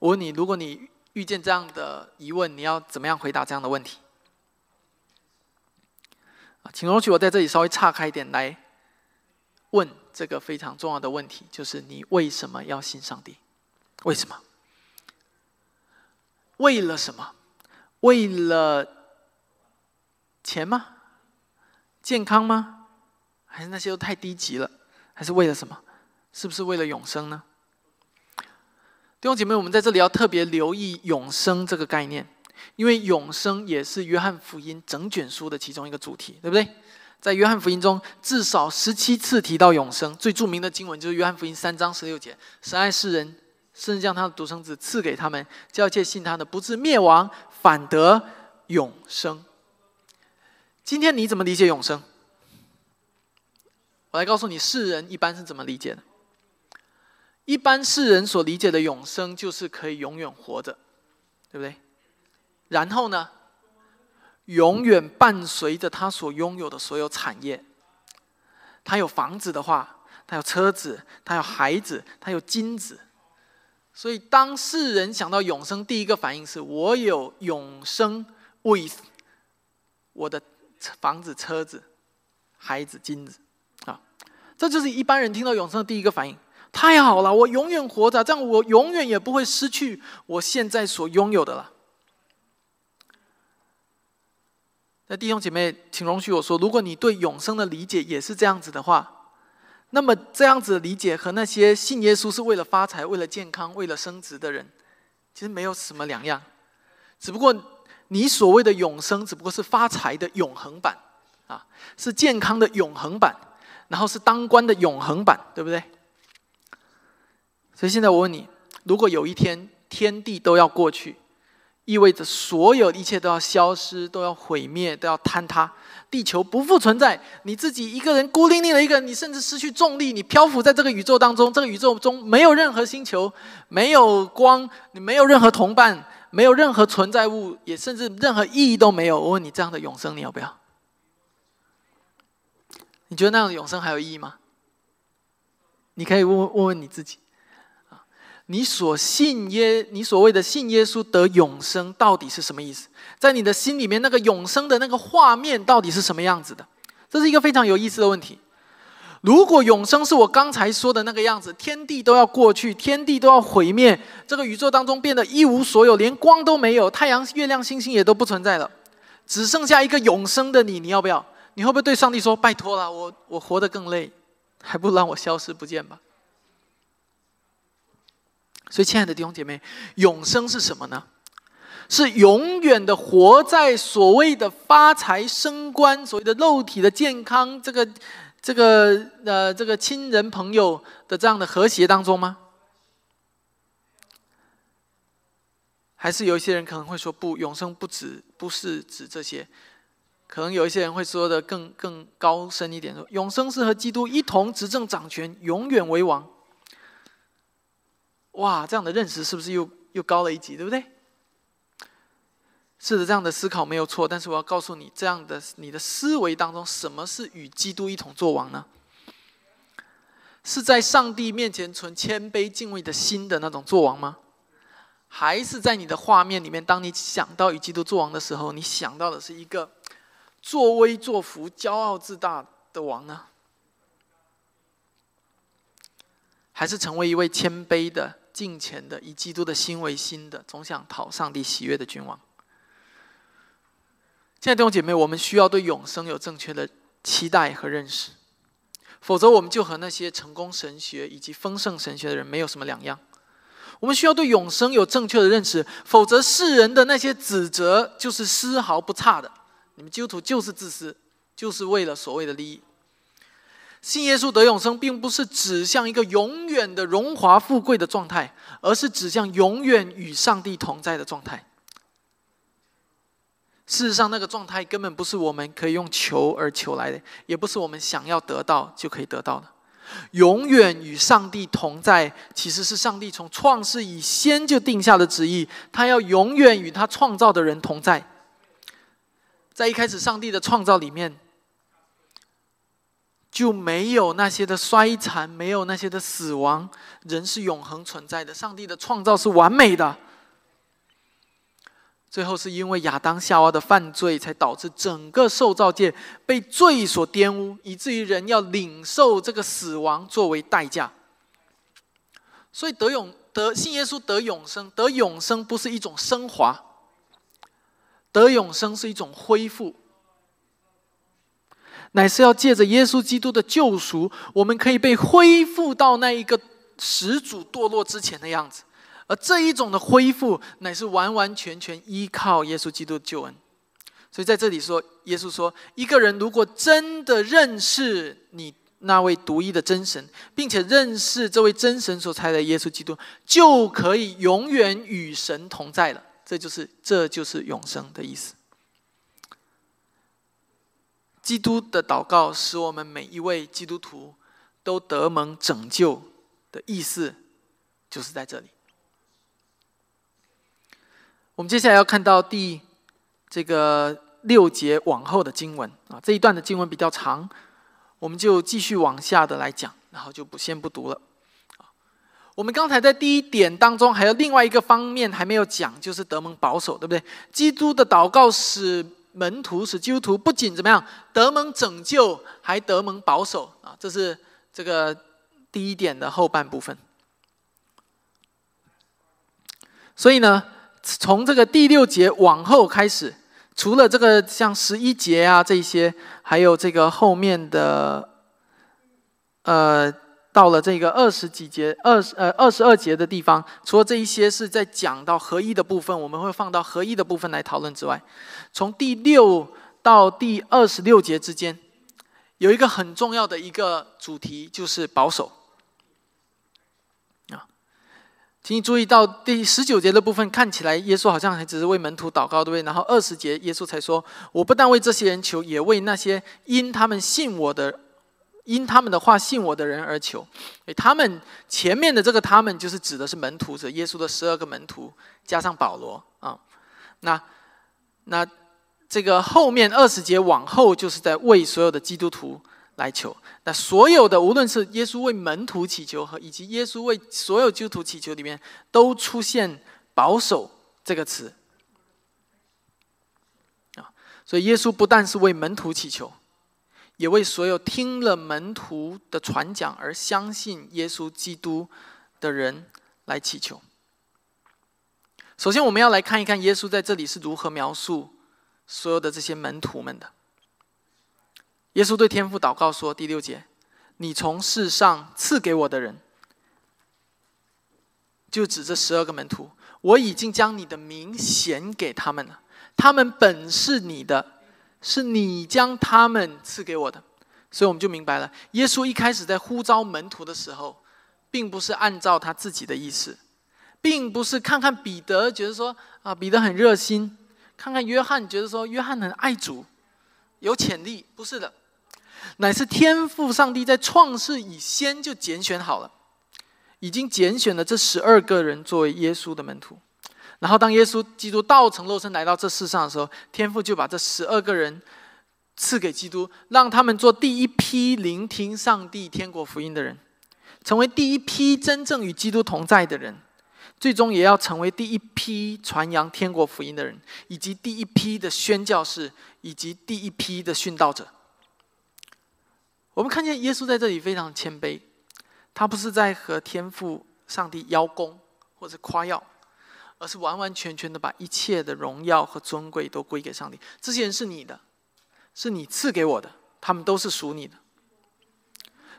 Speaker 1: 我问你，如果你遇见这样的疑问，你要怎么样回答这样的问题？请容许我在这里稍微岔开一点来问这个非常重要的问题，就是你为什么要信上帝？为什么？为了什么？为了钱吗？健康吗？还是那些都太低级了？还是为了什么？是不是为了永生呢？弟兄姐妹，我们在这里要特别留意永生这个概念，因为永生也是约翰福音整卷书的其中一个主题，对不对？在约翰福音中，至少十七次提到永生，最著名的经文就是约翰福音三章十六节：“神爱世人。”甚至将他的独生子赐给他们，叫一切信他的不至灭亡，反得永生。今天你怎么理解永生？我来告诉你，世人一般是怎么理解的。一般世人所理解的永生，就是可以永远活着，对不对？然后呢，永远伴随着他所拥有的所有产业。他有房子的话，他有车子，他有孩子，他有金子。所以，当世人想到永生，第一个反应是我有永生 with 我的房子、车子、孩子、金子啊，这就是一般人听到永生的第一个反应。太好了，我永远活着，这样我永远也不会失去我现在所拥有的了。那弟兄姐妹，请容许我说，如果你对永生的理解也是这样子的话。那么这样子的理解和那些信耶稣是为了发财、为了健康、为了升职的人，其实没有什么两样。只不过你所谓的永生，只不过是发财的永恒版，啊，是健康的永恒版，然后是当官的永恒版，对不对？所以现在我问你，如果有一天天地都要过去，意味着所有一切都要消失、都要毁灭、都要坍塌。地球不复存在，你自己一个人孤零零的一个人，你甚至失去重力，你漂浮在这个宇宙当中。这个宇宙中没有任何星球，没有光，你没有任何同伴，没有任何存在物，也甚至任何意义都没有。我问你，这样的永生你要不要？你觉得那样的永生还有意义吗？你可以问问问你自己。你所信耶，你所谓的信耶稣得永生，到底是什么意思？在你的心里面，那个永生的那个画面到底是什么样子的？这是一个非常有意思的问题。如果永生是我刚才说的那个样子，天地都要过去，天地都要毁灭，这个宇宙当中变得一无所有，连光都没有，太阳、月亮、星星也都不存在了，只剩下一个永生的你，你要不要？你会不会对上帝说：“拜托了，我我活得更累，还不如让我消失不见吧？”所以，亲爱的弟兄姐妹，永生是什么呢？是永远的活在所谓的发财升官、所谓的肉体的健康、这个、这个、呃、这个亲人朋友的这样的和谐当中吗？还是有一些人可能会说，不，永生不止，不是指这些。可能有一些人会说的更更高深一点，说永生是和基督一同执政掌权，永远为王。哇，这样的认识是不是又又高了一级，对不对？是的，这样的思考没有错。但是我要告诉你，这样的你的思维当中，什么是与基督一同作王呢？是在上帝面前存谦卑敬畏的心的那种作王吗？还是在你的画面里面，当你想到与基督作王的时候，你想到的是一个作威作福、骄傲自大的王呢？还是成为一位谦卑的、敬虔的、以基督的心为心的、总想讨上帝喜悦的君王？亲爱的弟兄姐妹，我们需要对永生有正确的期待和认识，否则我们就和那些成功神学以及丰盛神学的人没有什么两样。我们需要对永生有正确的认识，否则世人的那些指责就是丝毫不差的。你们基督徒就是自私，就是为了所谓的利益。信耶稣得永生，并不是指向一个永远的荣华富贵的状态，而是指向永远与上帝同在的状态。事实上，那个状态根本不是我们可以用求而求来的，也不是我们想要得到就可以得到的。永远与上帝同在，其实是上帝从创世以先就定下的旨意，他要永远与他创造的人同在。在一开始，上帝的创造里面。就没有那些的衰残，没有那些的死亡，人是永恒存在的。上帝的创造是完美的。最后是因为亚当夏娃的犯罪，才导致整个受造界被罪所玷污，以至于人要领受这个死亡作为代价。所以得永得信耶稣得永生，得永生不是一种升华，得永生是一种恢复。乃是要借着耶稣基督的救赎，我们可以被恢复到那一个始祖堕落之前的样子。而这一种的恢复，乃是完完全全依靠耶稣基督的救恩。所以在这里说，耶稣说：一个人如果真的认识你那位独一的真神，并且认识这位真神所差的耶稣基督，就可以永远与神同在了。这就是这就是永生的意思。基督的祷告使我们每一位基督徒都得蒙拯救的意思，就是在这里。我们接下来要看到第这个六节往后的经文啊，这一段的经文比较长，我们就继续往下的来讲，然后就不先不读了。我们刚才在第一点当中还有另外一个方面还没有讲，就是得蒙保守，对不对？基督的祷告使。门徒使基督徒，不仅怎么样得蒙拯救，还得蒙保守啊！这是这个第一点的后半部分。所以呢，从这个第六节往后开始，除了这个像十一节啊这些，还有这个后面的，呃。到了这个二十几节、二十呃二十二节的地方，除了这一些是在讲到合一的部分，我们会放到合一的部分来讨论之外，从第六到第二十六节之间，有一个很重要的一个主题，就是保守。啊，请你注意到第十九节的部分，看起来耶稣好像还只是为门徒祷告，对不对？然后二十节耶稣才说：“我不但为这些人求，也为那些因他们信我的。”因他们的话信我的人而求，他们前面的这个他们就是指的是门徒，者耶稣的十二个门徒加上保罗啊。那那这个后面二十节往后就是在为所有的基督徒来求。那所有的无论是耶稣为门徒祈求和以及耶稣为所有基督徒祈求里面，都出现保守这个词啊。所以耶稣不但是为门徒祈求。也为所有听了门徒的传讲而相信耶稣基督的人来祈求。首先，我们要来看一看耶稣在这里是如何描述所有的这些门徒们的。耶稣对天父祷告说：“第六节，你从世上赐给我的人，就指这十二个门徒，我已经将你的名显给他们了，他们本是你的。”是你将他们赐给我的，所以我们就明白了。耶稣一开始在呼召门徒的时候，并不是按照他自己的意思，并不是看看彼得觉得说啊，彼得很热心，看看约翰觉得说约翰很爱主，有潜力，不是的，乃是天赋上帝在创世以先就拣选好了，已经拣选了这十二个人作为耶稣的门徒。然后，当耶稣基督道成肉身来到这世上的时候，天父就把这十二个人赐给基督，让他们做第一批聆听上帝天国福音的人，成为第一批真正与基督同在的人，最终也要成为第一批传扬天国福音的人，以及第一批的宣教士，以及第一批的殉道者。我们看见耶稣在这里非常谦卑，他不是在和天父上帝邀功或者夸耀。而是完完全全的把一切的荣耀和尊贵都归给上帝。这些人是你的，是你赐给我的，他们都是属你的。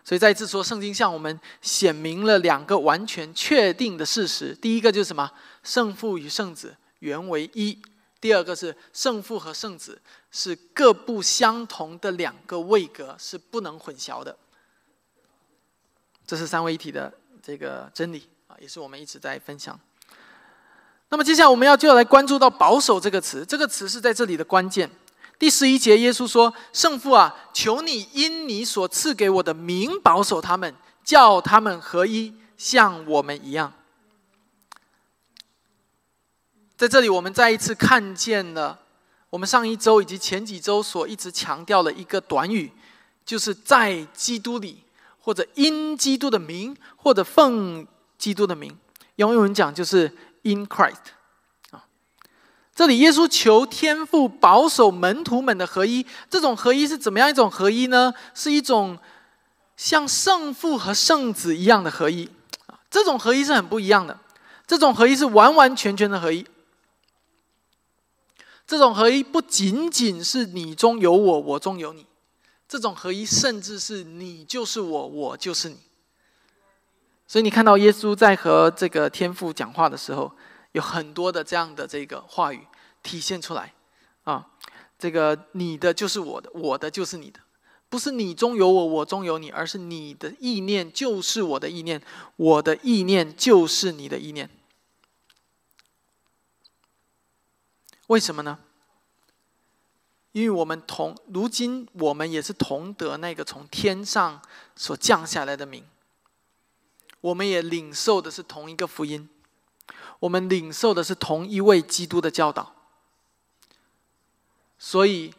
Speaker 1: 所以再一次说，圣经向我们显明了两个完全确定的事实：第一个就是什么？圣父与圣子原为一；第二个是圣父和圣子是各不相同的两个位格，是不能混淆的。这是三位一体的这个真理啊，也是我们一直在分享。那么接下来我们要就要来关注到“保守”这个词，这个词是在这里的关键。第十一节，耶稣说：“圣父啊，求你因你所赐给我的名保守他们，叫他们合一，像我们一样。”在这里，我们再一次看见了我们上一周以及前几周所一直强调的一个短语，就是在基督里，或者因基督的名，或者奉基督的名。用英文讲就是。In Christ，啊，这里耶稣求天父保守门徒们的合一。这种合一是怎么样一种合一呢？是一种像圣父和圣子一样的合一啊。这种合一是很不一样的。这种合一是完完全全的合一。这种合一不仅仅是你中有我，我中有你。这种合一甚至是你就是我，我就是你。所以你看到耶稣在和这个天父讲话的时候，有很多的这样的这个话语体现出来，啊，这个你的就是我的，我的就是你的，不是你中有我，我中有你，而是你的意念就是我的意念，我的意念就是你的意念。为什么呢？因为我们同如今我们也是同得那个从天上所降下来的名。我们也领受的是同一个福音，我们领受的是同一位基督的教导，所以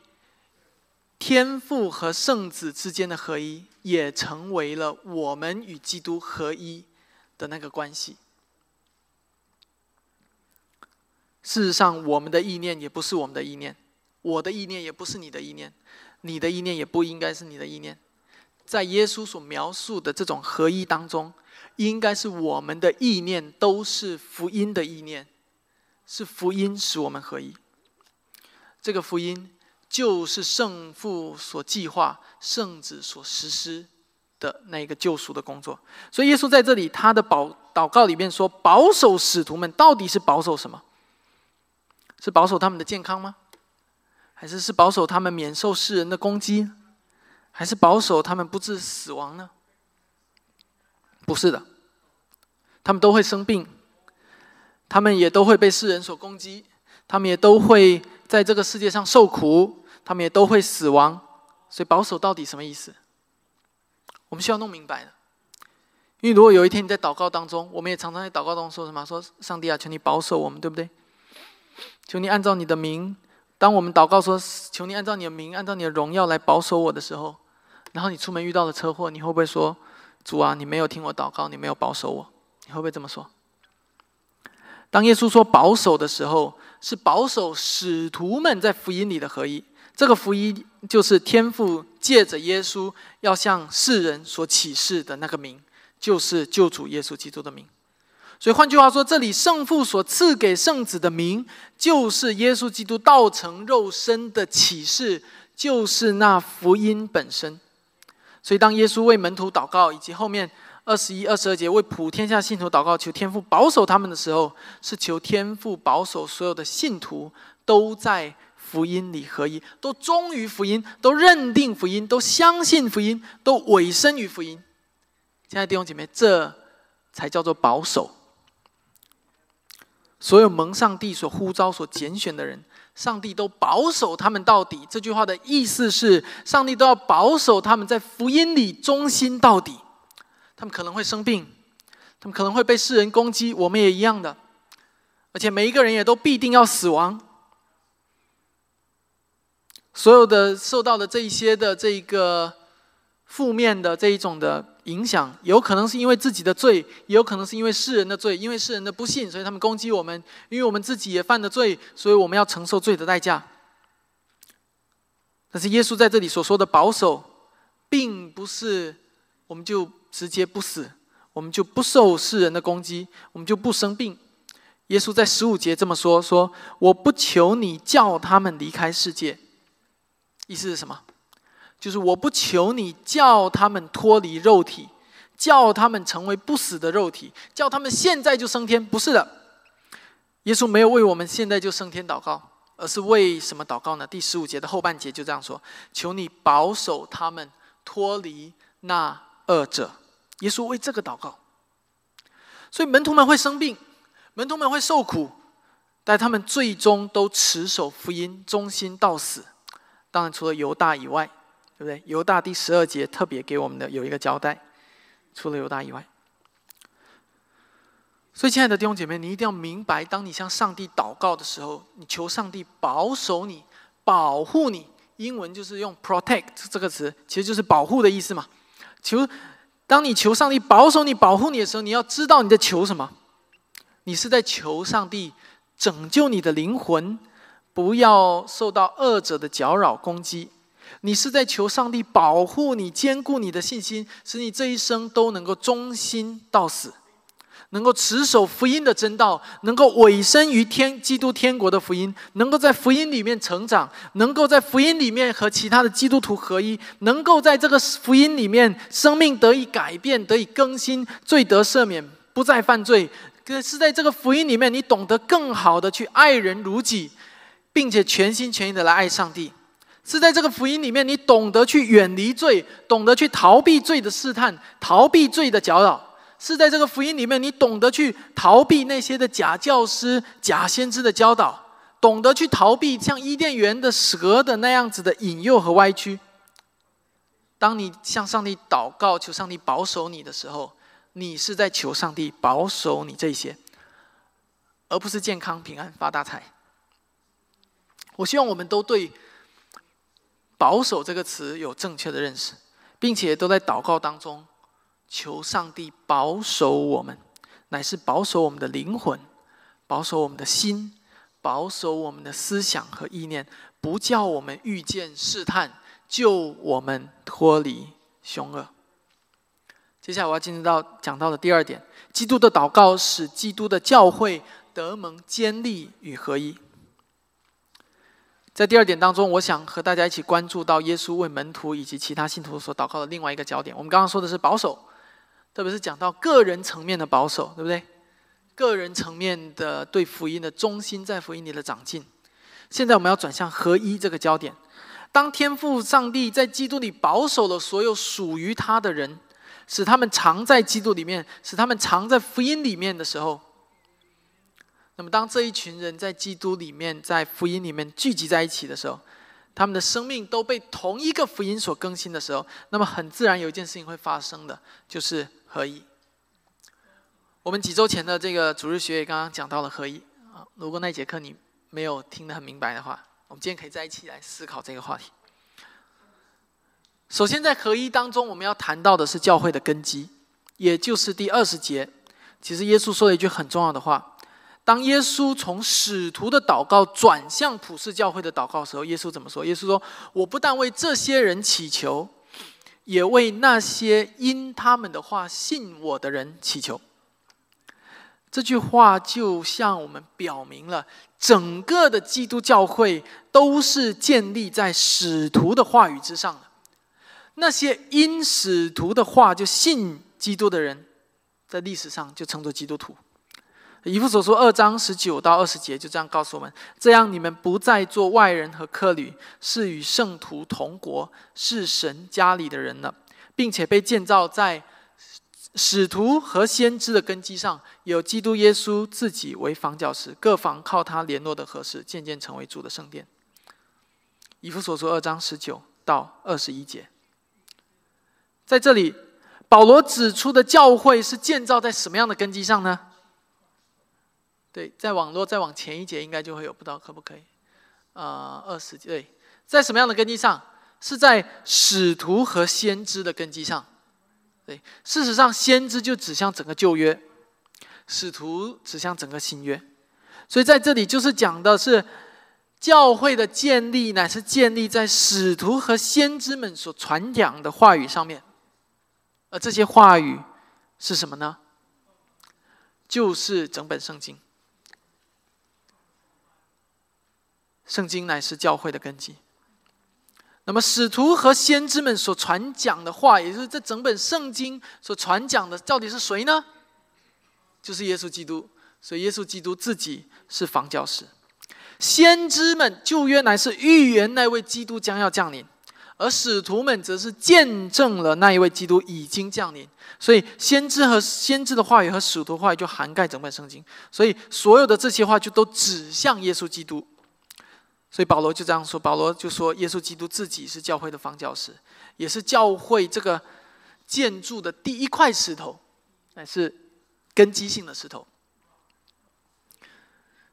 Speaker 1: 天父和圣子之间的合一，也成为了我们与基督合一的那个关系。事实上，我们的意念也不是我们的意念，我的意念也不是你的意念，你的意念也不应该是你的意念。在耶稣所描述的这种合一当中。应该是我们的意念都是福音的意念，是福音使我们合一。这个福音就是圣父所计划、圣子所实施的那个救赎的工作。所以耶稣在这里他的保祷告里面说：“保守使徒们，到底是保守什么？是保守他们的健康吗？还是是保守他们免受世人的攻击？还是保守他们不致死亡呢？”不是的，他们都会生病，他们也都会被世人所攻击，他们也都会在这个世界上受苦，他们也都会死亡。所以保守到底什么意思？我们需要弄明白的。因为如果有一天你在祷告当中，我们也常常在祷告当中说什么？说上帝啊，求你保守我们，对不对？求你按照你的名，当我们祷告说求你按照你的名，按照你的荣耀来保守我的时候，然后你出门遇到了车祸，你会不会说？主啊，你没有听我祷告，你没有保守我，你会不会这么说？当耶稣说保守的时候，是保守使徒们在福音里的合一。这个福音就是天父借着耶稣要向世人所启示的那个名，就是救主耶稣基督的名。所以换句话说，这里圣父所赐给圣子的名，就是耶稣基督道成肉身的启示，就是那福音本身。所以，当耶稣为门徒祷告，以及后面二十一、二十二节为普天下信徒祷告，求天父保守他们的时候，是求天父保守所有的信徒都在福音里合一，都忠于福音，都认定福音，都相信福音，都委身于福音。亲爱的弟兄姐妹，这才叫做保守。所有蒙上帝所呼召、所拣选的人。上帝都保守他们到底。这句话的意思是，上帝都要保守他们在福音里忠心到底。他们可能会生病，他们可能会被世人攻击，我们也一样的，而且每一个人也都必定要死亡。所有的受到的这一些的这个负面的这一种的影响，有可能是因为自己的罪，也有可能是因为世人的罪，因为世人的不幸，所以他们攻击我们；因为我们自己也犯了罪，所以我们要承受罪的代价。但是耶稣在这里所说的保守，并不是我们就直接不死，我们就不受世人的攻击，我们就不生病。耶稣在十五节这么说：“说我不求你叫他们离开世界。”意思是什么？就是我不求你叫他们脱离肉体，叫他们成为不死的肉体，叫他们现在就升天。不是的，耶稣没有为我们现在就升天祷告，而是为什么祷告呢？第十五节的后半节就这样说：求你保守他们脱离那二者。耶稣为这个祷告。所以门徒们会生病，门徒们会受苦，但他们最终都持守福音，忠心到死。当然，除了犹大以外，对不对？犹大第十二节特别给我们的有一个交代。除了犹大以外，所以亲爱的弟兄姐妹，你一定要明白，当你向上帝祷告的时候，你求上帝保守你、保护你。英文就是用 “protect” 这个词，其实就是保护的意思嘛。求，当你求上帝保守你、保护你的时候，你要知道你在求什么。你是在求上帝拯救你的灵魂。不要受到恶者的搅扰攻击，你是在求上帝保护你、坚固你的信心，使你这一生都能够忠心到死，能够持守福音的真道，能够委身于天基督天国的福音，能够在福音里面成长，能够在福音里面和其他的基督徒合一，能够在这个福音里面生命得以改变、得以更新、罪得赦免、不再犯罪。可是在这个福音里面，你懂得更好的去爱人如己。并且全心全意的来爱上帝，是在这个福音里面，你懂得去远离罪，懂得去逃避罪的试探，逃避罪的搅扰；是在这个福音里面，你懂得去逃避那些的假教师、假先知的教导，懂得去逃避像伊甸园的蛇的那样子的引诱和歪曲。当你向上帝祷告，求上帝保守你的时候，你是在求上帝保守你这些，而不是健康平安发大财。我希望我们都对“保守”这个词有正确的认识，并且都在祷告当中求上帝保守我们，乃是保守我们的灵魂，保守我们的心，保守我们的思想和意念，不叫我们遇见试探，救我们脱离凶恶。接下来我要进入到讲到的第二点：基督的祷告使基督的教会得蒙坚立与合一。在第二点当中，我想和大家一起关注到耶稣为门徒以及其他信徒所祷告的另外一个焦点。我们刚刚说的是保守，特别是讲到个人层面的保守，对不对？个人层面的对福音的忠心，在福音里的长进。现在我们要转向合一这个焦点。当天父上帝在基督里保守了所有属于他的人，使他们藏在基督里面，使他们藏在福音里面的时候。那么，当这一群人在基督里面、在福音里面聚集在一起的时候，他们的生命都被同一个福音所更新的时候，那么很自然有一件事情会发生的，就是合一。我们几周前的这个主日学也刚刚讲到了合一啊。如果那节课你没有听得很明白的话，我们今天可以在一起来思考这个话题。首先，在合一当中，我们要谈到的是教会的根基，也就是第二十节。其实耶稣说了一句很重要的话。当耶稣从使徒的祷告转向普世教会的祷告时候，耶稣怎么说？耶稣说：“我不但为这些人祈求，也为那些因他们的话信我的人祈求。”这句话就向我们表明了，整个的基督教会都是建立在使徒的话语之上的。那些因使徒的话就信基督的人，在历史上就称作基督徒。以弗所书二章十九到二十节就这样告诉我们：这样你们不再做外人和客旅，是与圣徒同国，是神家里的人了，并且被建造在使徒和先知的根基上，有基督耶稣自己为房角石，各房靠他联络的合适，渐渐成为主的圣殿。以弗所书二章十九到二十一节，在这里。保罗指出的教会是建造在什么样的根基上呢？对，在网络再往前一节应该就会有，不知道可不可以？呃，二十对，在什么样的根基上？是在使徒和先知的根基上。对，事实上，先知就指向整个旧约，使徒指向整个新约。所以在这里就是讲的是教会的建立，乃是建立在使徒和先知们所传讲的话语上面。而这些话语是什么呢？就是整本圣经。圣经乃是教会的根基。那么，使徒和先知们所传讲的话，也就是这整本圣经所传讲的，到底是谁呢？就是耶稣基督。所以，耶稣基督自己是房教师。先知们旧约乃是预言那位基督将要降临。而使徒们则是见证了那一位基督已经降临，所以先知和先知的话语和使徒话语就涵盖整本圣经，所以所有的这些话就都指向耶稣基督。所以保罗就这样说，保罗就说耶稣基督自己是教会的方教师，也是教会这个建筑的第一块石头，乃是根基性的石头。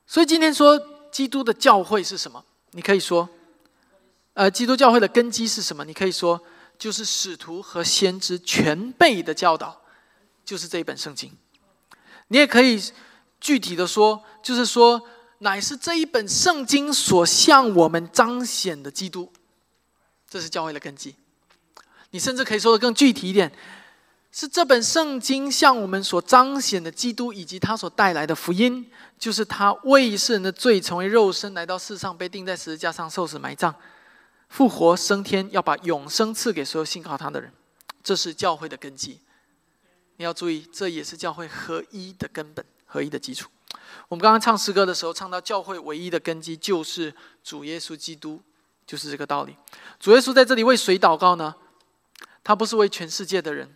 Speaker 1: 所以今天说基督的教会是什么？你可以说。呃，基督教会的根基是什么？你可以说，就是使徒和先知全备的教导，就是这一本圣经。你也可以具体的说，就是说，乃是这一本圣经所向我们彰显的基督，这是教会的根基。你甚至可以说的更具体一点，是这本圣经向我们所彰显的基督，以及他所带来的福音，就是他为世人的罪成为肉身来到世上，被钉在十字架上受死埋葬。复活升天，要把永生赐给所有信靠他的人，这是教会的根基。你要注意，这也是教会合一的根本、合一的基础。我们刚刚唱诗歌的时候，唱到教会唯一的根基就是主耶稣基督，就是这个道理。主耶稣在这里为谁祷告呢？他不是为全世界的人。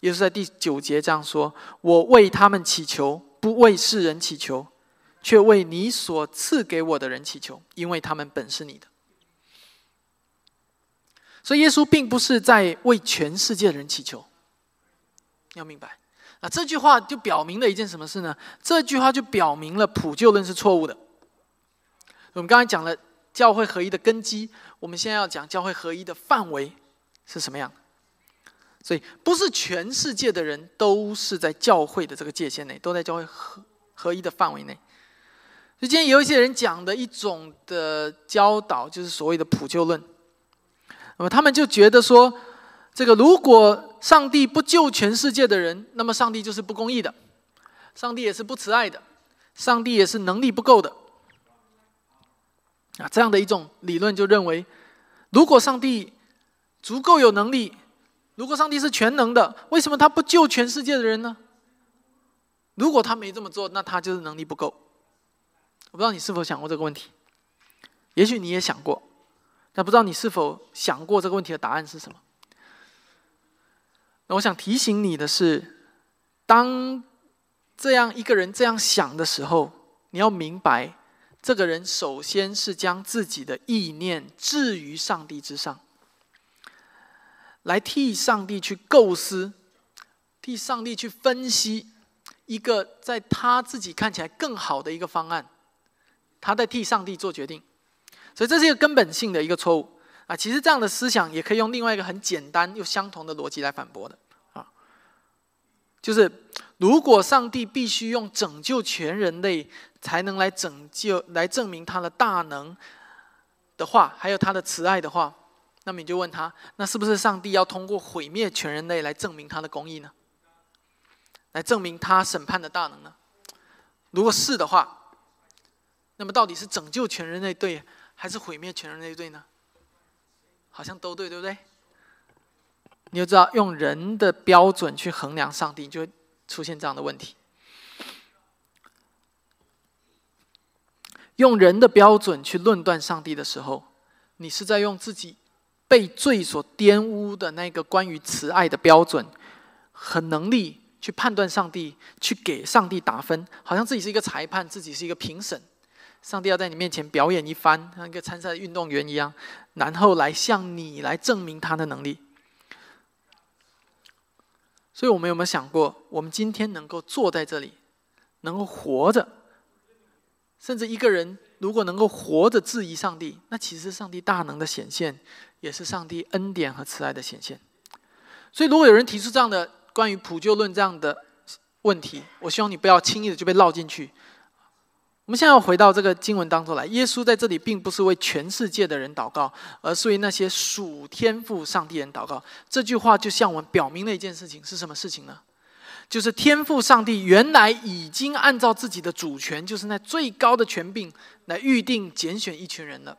Speaker 1: 耶稣在第九节这样说：“我为他们祈求，不为世人祈求，却为你所赐给我的人祈求，因为他们本是你的。”所以耶稣并不是在为全世界的人祈求，要明白。那这句话就表明了一件什么事呢？这句话就表明了普救论是错误的。我们刚才讲了教会合一的根基，我们现在要讲教会合一的范围是什么样。所以不是全世界的人都是在教会的这个界限内，都在教会合合一的范围内。所以今天有一些人讲的一种的教导，就是所谓的普救论。那么他们就觉得说，这个如果上帝不救全世界的人，那么上帝就是不公义的，上帝也是不慈爱的，上帝也是能力不够的。啊，这样的一种理论就认为，如果上帝足够有能力，如果上帝是全能的，为什么他不救全世界的人呢？如果他没这么做，那他就是能力不够。我不知道你是否想过这个问题，也许你也想过。但不知道你是否想过这个问题的答案是什么？那我想提醒你的是，当这样一个人这样想的时候，你要明白，这个人首先是将自己的意念置于上帝之上，来替上帝去构思，替上帝去分析一个在他自己看起来更好的一个方案，他在替上帝做决定。所以这是一个根本性的一个错误啊！其实这样的思想也可以用另外一个很简单又相同的逻辑来反驳的啊，就是如果上帝必须用拯救全人类才能来拯救、来证明他的大能的话，还有他的慈爱的话，那么你就问他：那是不是上帝要通过毁灭全人类来证明他的公义呢？来证明他审判的大能呢？如果是的话，那么到底是拯救全人类对？还是毁灭全人类对呢？好像都对，对不对？你就知道用人的标准去衡量上帝，就会出现这样的问题。用人的标准去论断上帝的时候，你是在用自己被罪所玷污的那个关于慈爱的标准和能力去判断上帝，去给上帝打分，好像自己是一个裁判，自己是一个评审。上帝要在你面前表演一番，像一个参赛的运动员一样，然后来向你来证明他的能力。所以，我们有没有想过，我们今天能够坐在这里，能够活着，甚至一个人如果能够活着质疑上帝，那其实上帝大能的显现，也是上帝恩典和慈爱的显现。所以，如果有人提出这样的关于普救论这样的问题，我希望你不要轻易的就被绕进去。我们现在要回到这个经文当中来。耶稣在这里并不是为全世界的人祷告，而是为那些属天赋上帝人祷告。这句话就向我们表明了一件事情：是什么事情呢？就是天赋上帝原来已经按照自己的主权，就是那最高的权柄来预定拣选一群人了。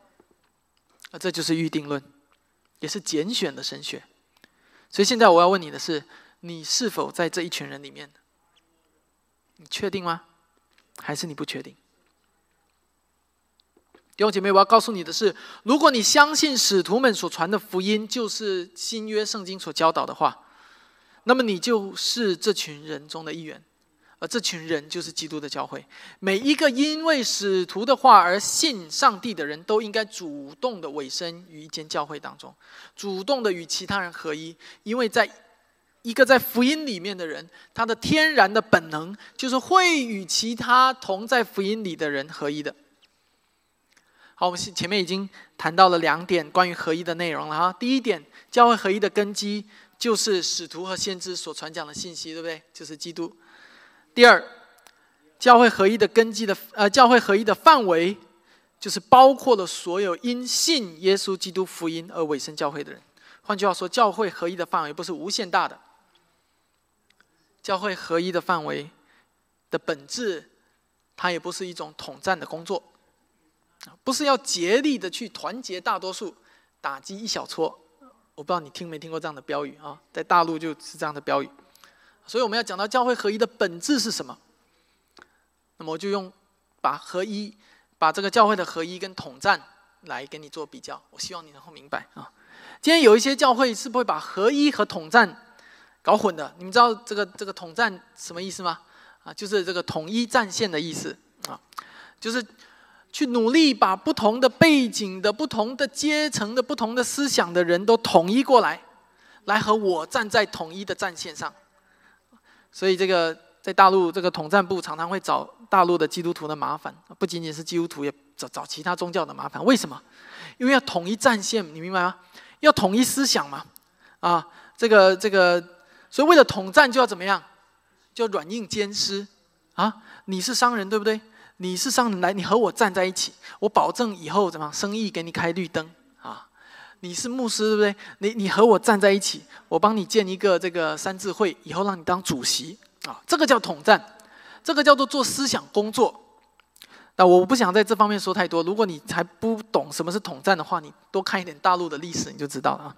Speaker 1: 啊这就是预定论，也是拣选的神学。所以现在我要问你的是：你是否在这一群人里面？你确定吗？还是你不确定？弟兄姐妹，我要告诉你的是，如果你相信使徒们所传的福音就是新约圣经所教导的话，那么你就是这群人中的一员，而这群人就是基督的教会。每一个因为使徒的话而信上帝的人都应该主动的委身于一间教会当中，主动的与其他人合一，因为在一个在福音里面的人，他的天然的本能就是会与其他同在福音里的人合一的。好，我们前面已经谈到了两点关于合一的内容了哈。第一点，教会合一的根基就是使徒和先知所传讲的信息，对不对？就是基督。第二，教会合一的根基的呃，教会合一的范围就是包括了所有因信耶稣基督福音而委身教会的人。换句话说，教会合一的范围不是无限大的。教会合一的范围的本质，它也不是一种统战的工作。不是要竭力的去团结大多数，打击一小撮。我不知道你听没听过这样的标语啊？在大陆就是这样的标语。所以我们要讲到教会合一的本质是什么？那么我就用把合一，把这个教会的合一跟统战来跟你做比较。我希望你能够明白啊。今天有一些教会是不会把合一和统战搞混的。你们知道这个这个统战什么意思吗？啊，就是这个统一战线的意思啊，就是。去努力把不同的背景的、不同的阶层的、不同的思想的人都统一过来，来和我站在统一的战线上。所以，这个在大陆这个统战部常常会找大陆的基督徒的麻烦，不仅仅是基督徒，也找找其他宗教的麻烦。为什么？因为要统一战线，你明白吗？要统一思想嘛。啊，这个这个，所以为了统战就要怎么样？就软硬兼施啊！你是商人，对不对？你是商人来，你和我站在一起，我保证以后怎么生意给你开绿灯啊！你是牧师对不对？你你和我站在一起，我帮你建一个这个三智会，以后让你当主席啊！这个叫统战，这个叫做做思想工作。那我不想在这方面说太多。如果你还不懂什么是统战的话，你多看一点大陆的历史，你就知道了啊！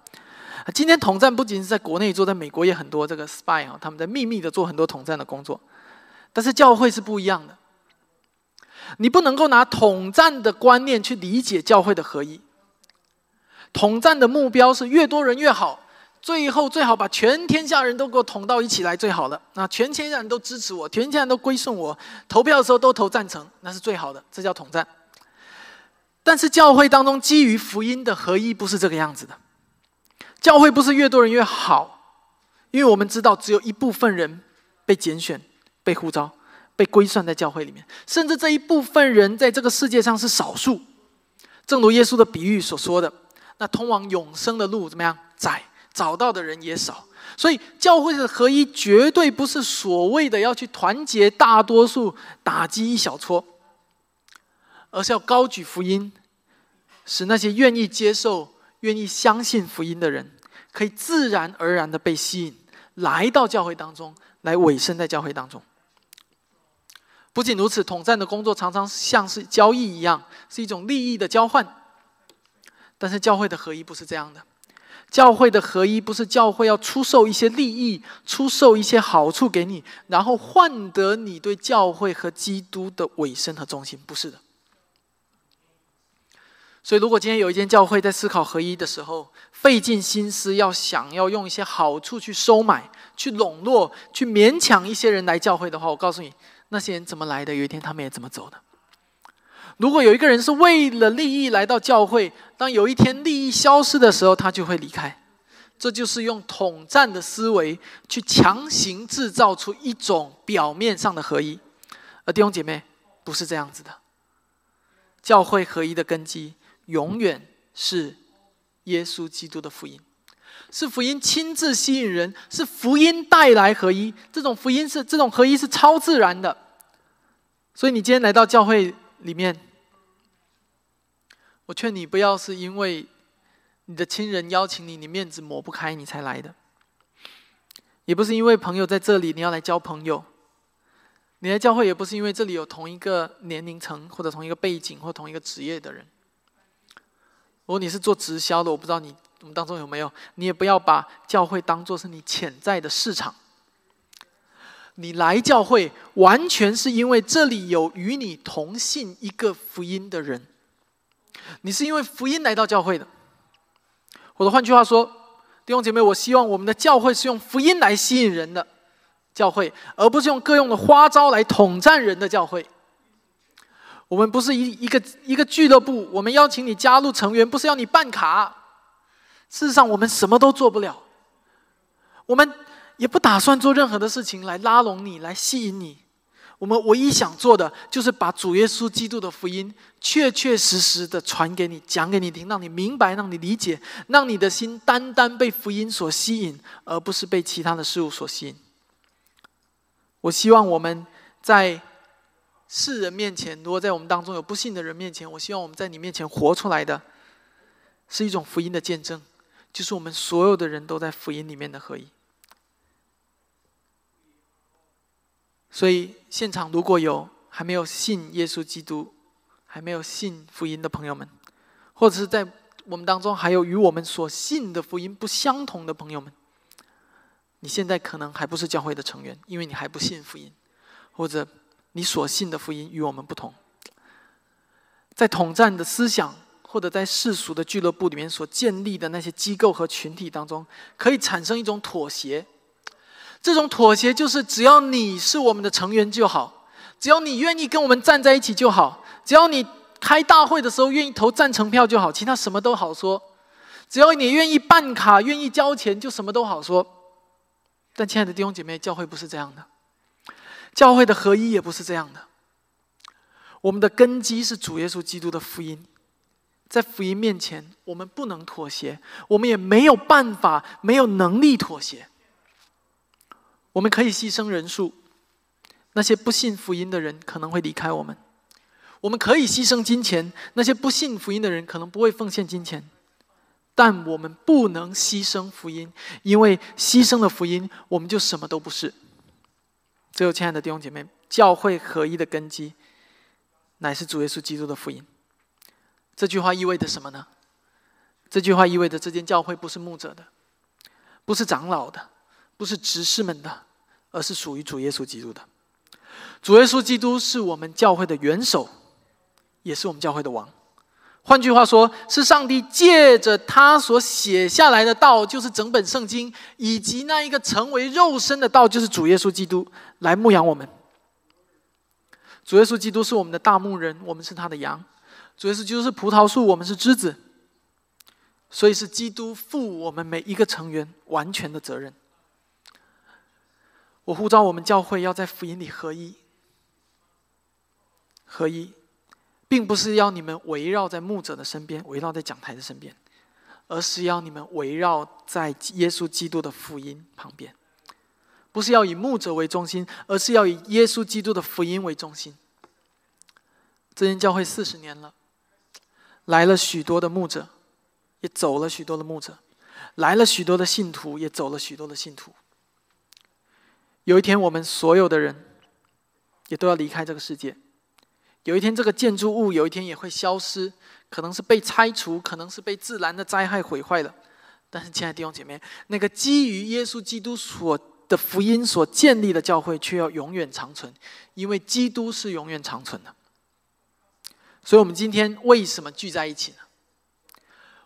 Speaker 1: 今天统战不仅是在国内做，在美国也很多这个 spy 啊，他们在秘密的做很多统战的工作。但是教会是不一样的。你不能够拿统战的观念去理解教会的合一。统战的目标是越多人越好，最后最好把全天下人都给我统到一起来最好了。那全天下人都支持我，全天下人都归顺我，投票的时候都投赞成，那是最好的，这叫统战。但是教会当中基于福音的合一不是这个样子的。教会不是越多人越好，因为我们知道只有一部分人被拣选、被呼召。被归算在教会里面，甚至这一部分人在这个世界上是少数。正如耶稣的比喻所说的，那通往永生的路怎么样窄，找到的人也少。所以教会的合一绝对不是所谓的要去团结大多数，打击一小撮，而是要高举福音，使那些愿意接受、愿意相信福音的人，可以自然而然的被吸引来到教会当中，来委身在教会当中。不仅如此，统战的工作常常像是交易一样，是一种利益的交换。但是教会的合一不是这样的，教会的合一不是教会要出售一些利益、出售一些好处给你，然后换得你对教会和基督的委身和忠心，不是的。所以，如果今天有一间教会在思考合一的时候，费尽心思要想要用一些好处去收买、去笼络、去勉强一些人来教会的话，我告诉你。那些人怎么来的？有一天他们也怎么走的。如果有一个人是为了利益来到教会，当有一天利益消失的时候，他就会离开。这就是用统战的思维去强行制造出一种表面上的合一。而弟兄姐妹，不是这样子的。教会合一的根基，永远是耶稣基督的福音。是福音亲自吸引人，是福音带来合一。这种福音是这种合一是超自然的。所以你今天来到教会里面，我劝你不要是因为你的亲人邀请你，你面子抹不开你才来的，也不是因为朋友在这里你要来交朋友。你来教会也不是因为这里有同一个年龄层或者同一个背景或同一个职业的人。如果你是做直销的，我不知道你。我们当中有没有？你也不要把教会当做是你潜在的市场。你来教会完全是因为这里有与你同信一个福音的人。你是因为福音来到教会的。或者换句话说，弟兄姐妹，我希望我们的教会是用福音来吸引人的教会，而不是用各用的花招来统战人的教会。我们不是一一个一个俱乐部，我们邀请你加入成员，不是要你办卡。事实上，我们什么都做不了，我们也不打算做任何的事情来拉拢你、来吸引你。我们唯一想做的，就是把主耶稣基督的福音确确实实的传给你、讲给你听，让你明白、让你理解，让你的心单单被福音所吸引，而不是被其他的事物所吸引。我希望我们在世人面前，如果在我们当中有不幸的人面前，我希望我们在你面前活出来的，是一种福音的见证。就是我们所有的人都在福音里面的合一。所以现场如果有还没有信耶稣基督、还没有信福音的朋友们，或者是在我们当中还有与我们所信的福音不相同的朋友们，你现在可能还不是教会的成员，因为你还不信福音，或者你所信的福音与我们不同，在统战的思想。或者在世俗的俱乐部里面所建立的那些机构和群体当中，可以产生一种妥协。这种妥协就是，只要你是我们的成员就好，只要你愿意跟我们站在一起就好，只要你开大会的时候愿意投赞成票就好，其他什么都好说。只要你愿意办卡、愿意交钱，就什么都好说。但亲爱的弟兄姐妹，教会不是这样的，教会的合一也不是这样的。我们的根基是主耶稣基督的福音。在福音面前，我们不能妥协，我们也没有办法、没有能力妥协。我们可以牺牲人数，那些不信福音的人可能会离开我们；我们可以牺牲金钱，那些不信福音的人可能不会奉献金钱。但我们不能牺牲福音，因为牺牲了福音，我们就什么都不是。最后，亲爱的弟兄姐妹，教会合一的根基，乃是主耶稣基督的福音。这句话意味着什么呢？这句话意味着这间教会不是牧者的，不是长老的，不是执事们的，而是属于主耶稣基督的。主耶稣基督是我们教会的元首，也是我们教会的王。换句话说，是上帝借着他所写下来的道，就是整本圣经，以及那一个成为肉身的道，就是主耶稣基督，来牧养我们。主耶稣基督是我们的大牧人，我们是他的羊。主耶稣基督是葡萄树，我们是枝子，所以是基督负我们每一个成员完全的责任。我呼召我们教会要在福音里合一，合一，并不是要你们围绕在牧者的身边，围绕在讲台的身边，而是要你们围绕在耶稣基督的福音旁边。不是要以牧者为中心，而是要以耶稣基督的福音为中心。这间教会四十年了。来了许多的牧者，也走了许多的牧者；来了许多的信徒，也走了许多的信徒。有一天，我们所有的人也都要离开这个世界。有一天，这个建筑物有一天也会消失，可能是被拆除，可能是被自然的灾害毁坏了。但是，亲爱的弟兄姐妹，那个基于耶稣基督所的福音所建立的教会，却要永远长存，因为基督是永远长存的。所以，我们今天为什么聚在一起呢？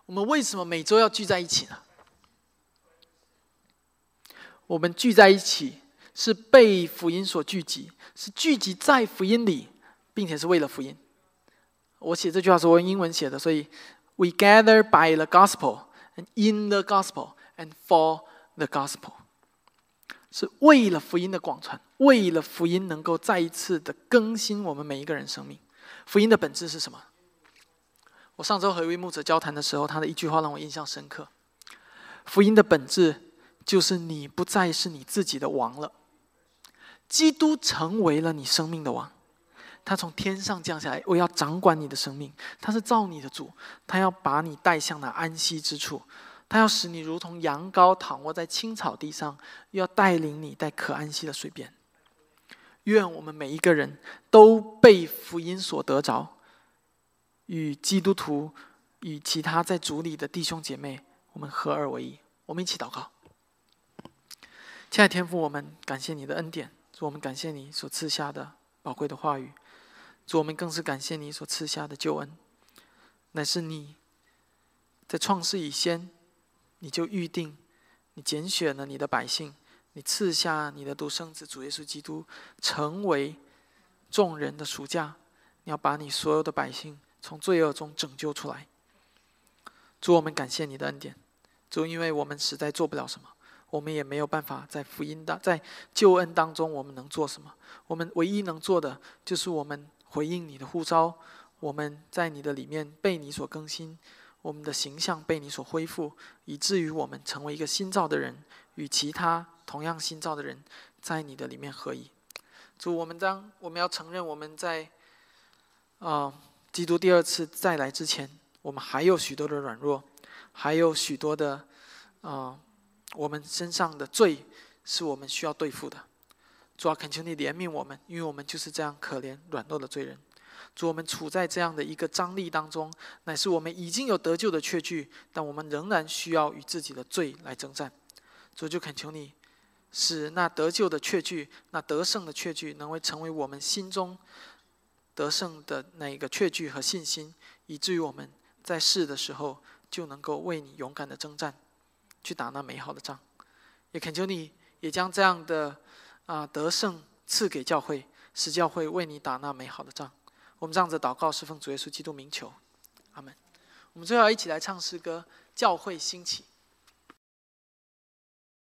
Speaker 1: 我们为什么每周要聚在一起呢？我们聚在一起是被福音所聚集，是聚集在福音里，并且是为了福音。我写这句话是我用英文写的，所以 We gather by the gospel and in the gospel and for the gospel，是为了福音的广传，为了福音能够再一次的更新我们每一个人生命。福音的本质是什么？我上周和一位牧者交谈的时候，他的一句话让我印象深刻：福音的本质就是你不再是你自己的王了，基督成为了你生命的王。他从天上降下来，我要掌管你的生命。他是造你的主，他要把你带向那安息之处，他要使你如同羊羔躺卧在青草地上，又要带领你在可安息的水边。愿我们每一个人都被福音所得着，与基督徒、与其他在主里的弟兄姐妹，我们合二为一。我们一起祷告。亲爱的天父，我们感谢你的恩典，我们感谢你所赐下的宝贵的话语。主，我们更是感谢你所赐下的救恩，乃是你在创世以先，你就预定，你拣选了你的百姓，你赐下你的独生子主耶稣基督，成为众人的赎价，你要把你所有的百姓从罪恶中拯救出来。主，我们感谢你的恩典。主，因为我们实在做不了什么，我们也没有办法在福音当在救恩当中，我们能做什么？我们唯一能做的就是我们。回应你的呼召，我们在你的里面被你所更新，我们的形象被你所恢复，以至于我们成为一个新造的人，与其他同样心造的人在你的里面合一。主，我们当我们要承认我们在啊基督第二次再来之前，我们还有许多的软弱，还有许多的啊我们身上的罪是我们需要对付的。主啊，恳求你怜悯我们，因为我们就是这样可怜软弱的罪人。主，我们处在这样的一个张力当中，乃是我们已经有得救的确据，但我们仍然需要与自己的罪来征战。主，就恳求你，使那得救的确据、那得胜的确据，能为成为我们心中得胜的那一个确据和信心，以至于我们在世的时候就能够为你勇敢的征战，去打那美好的仗。也恳求你，也将这样的。啊，得胜赐给教会，使教会为你打那美好的仗。我们这样子祷告，是奉主耶稣基督名求，阿门。我们最后一起来唱诗歌，《教会兴起》。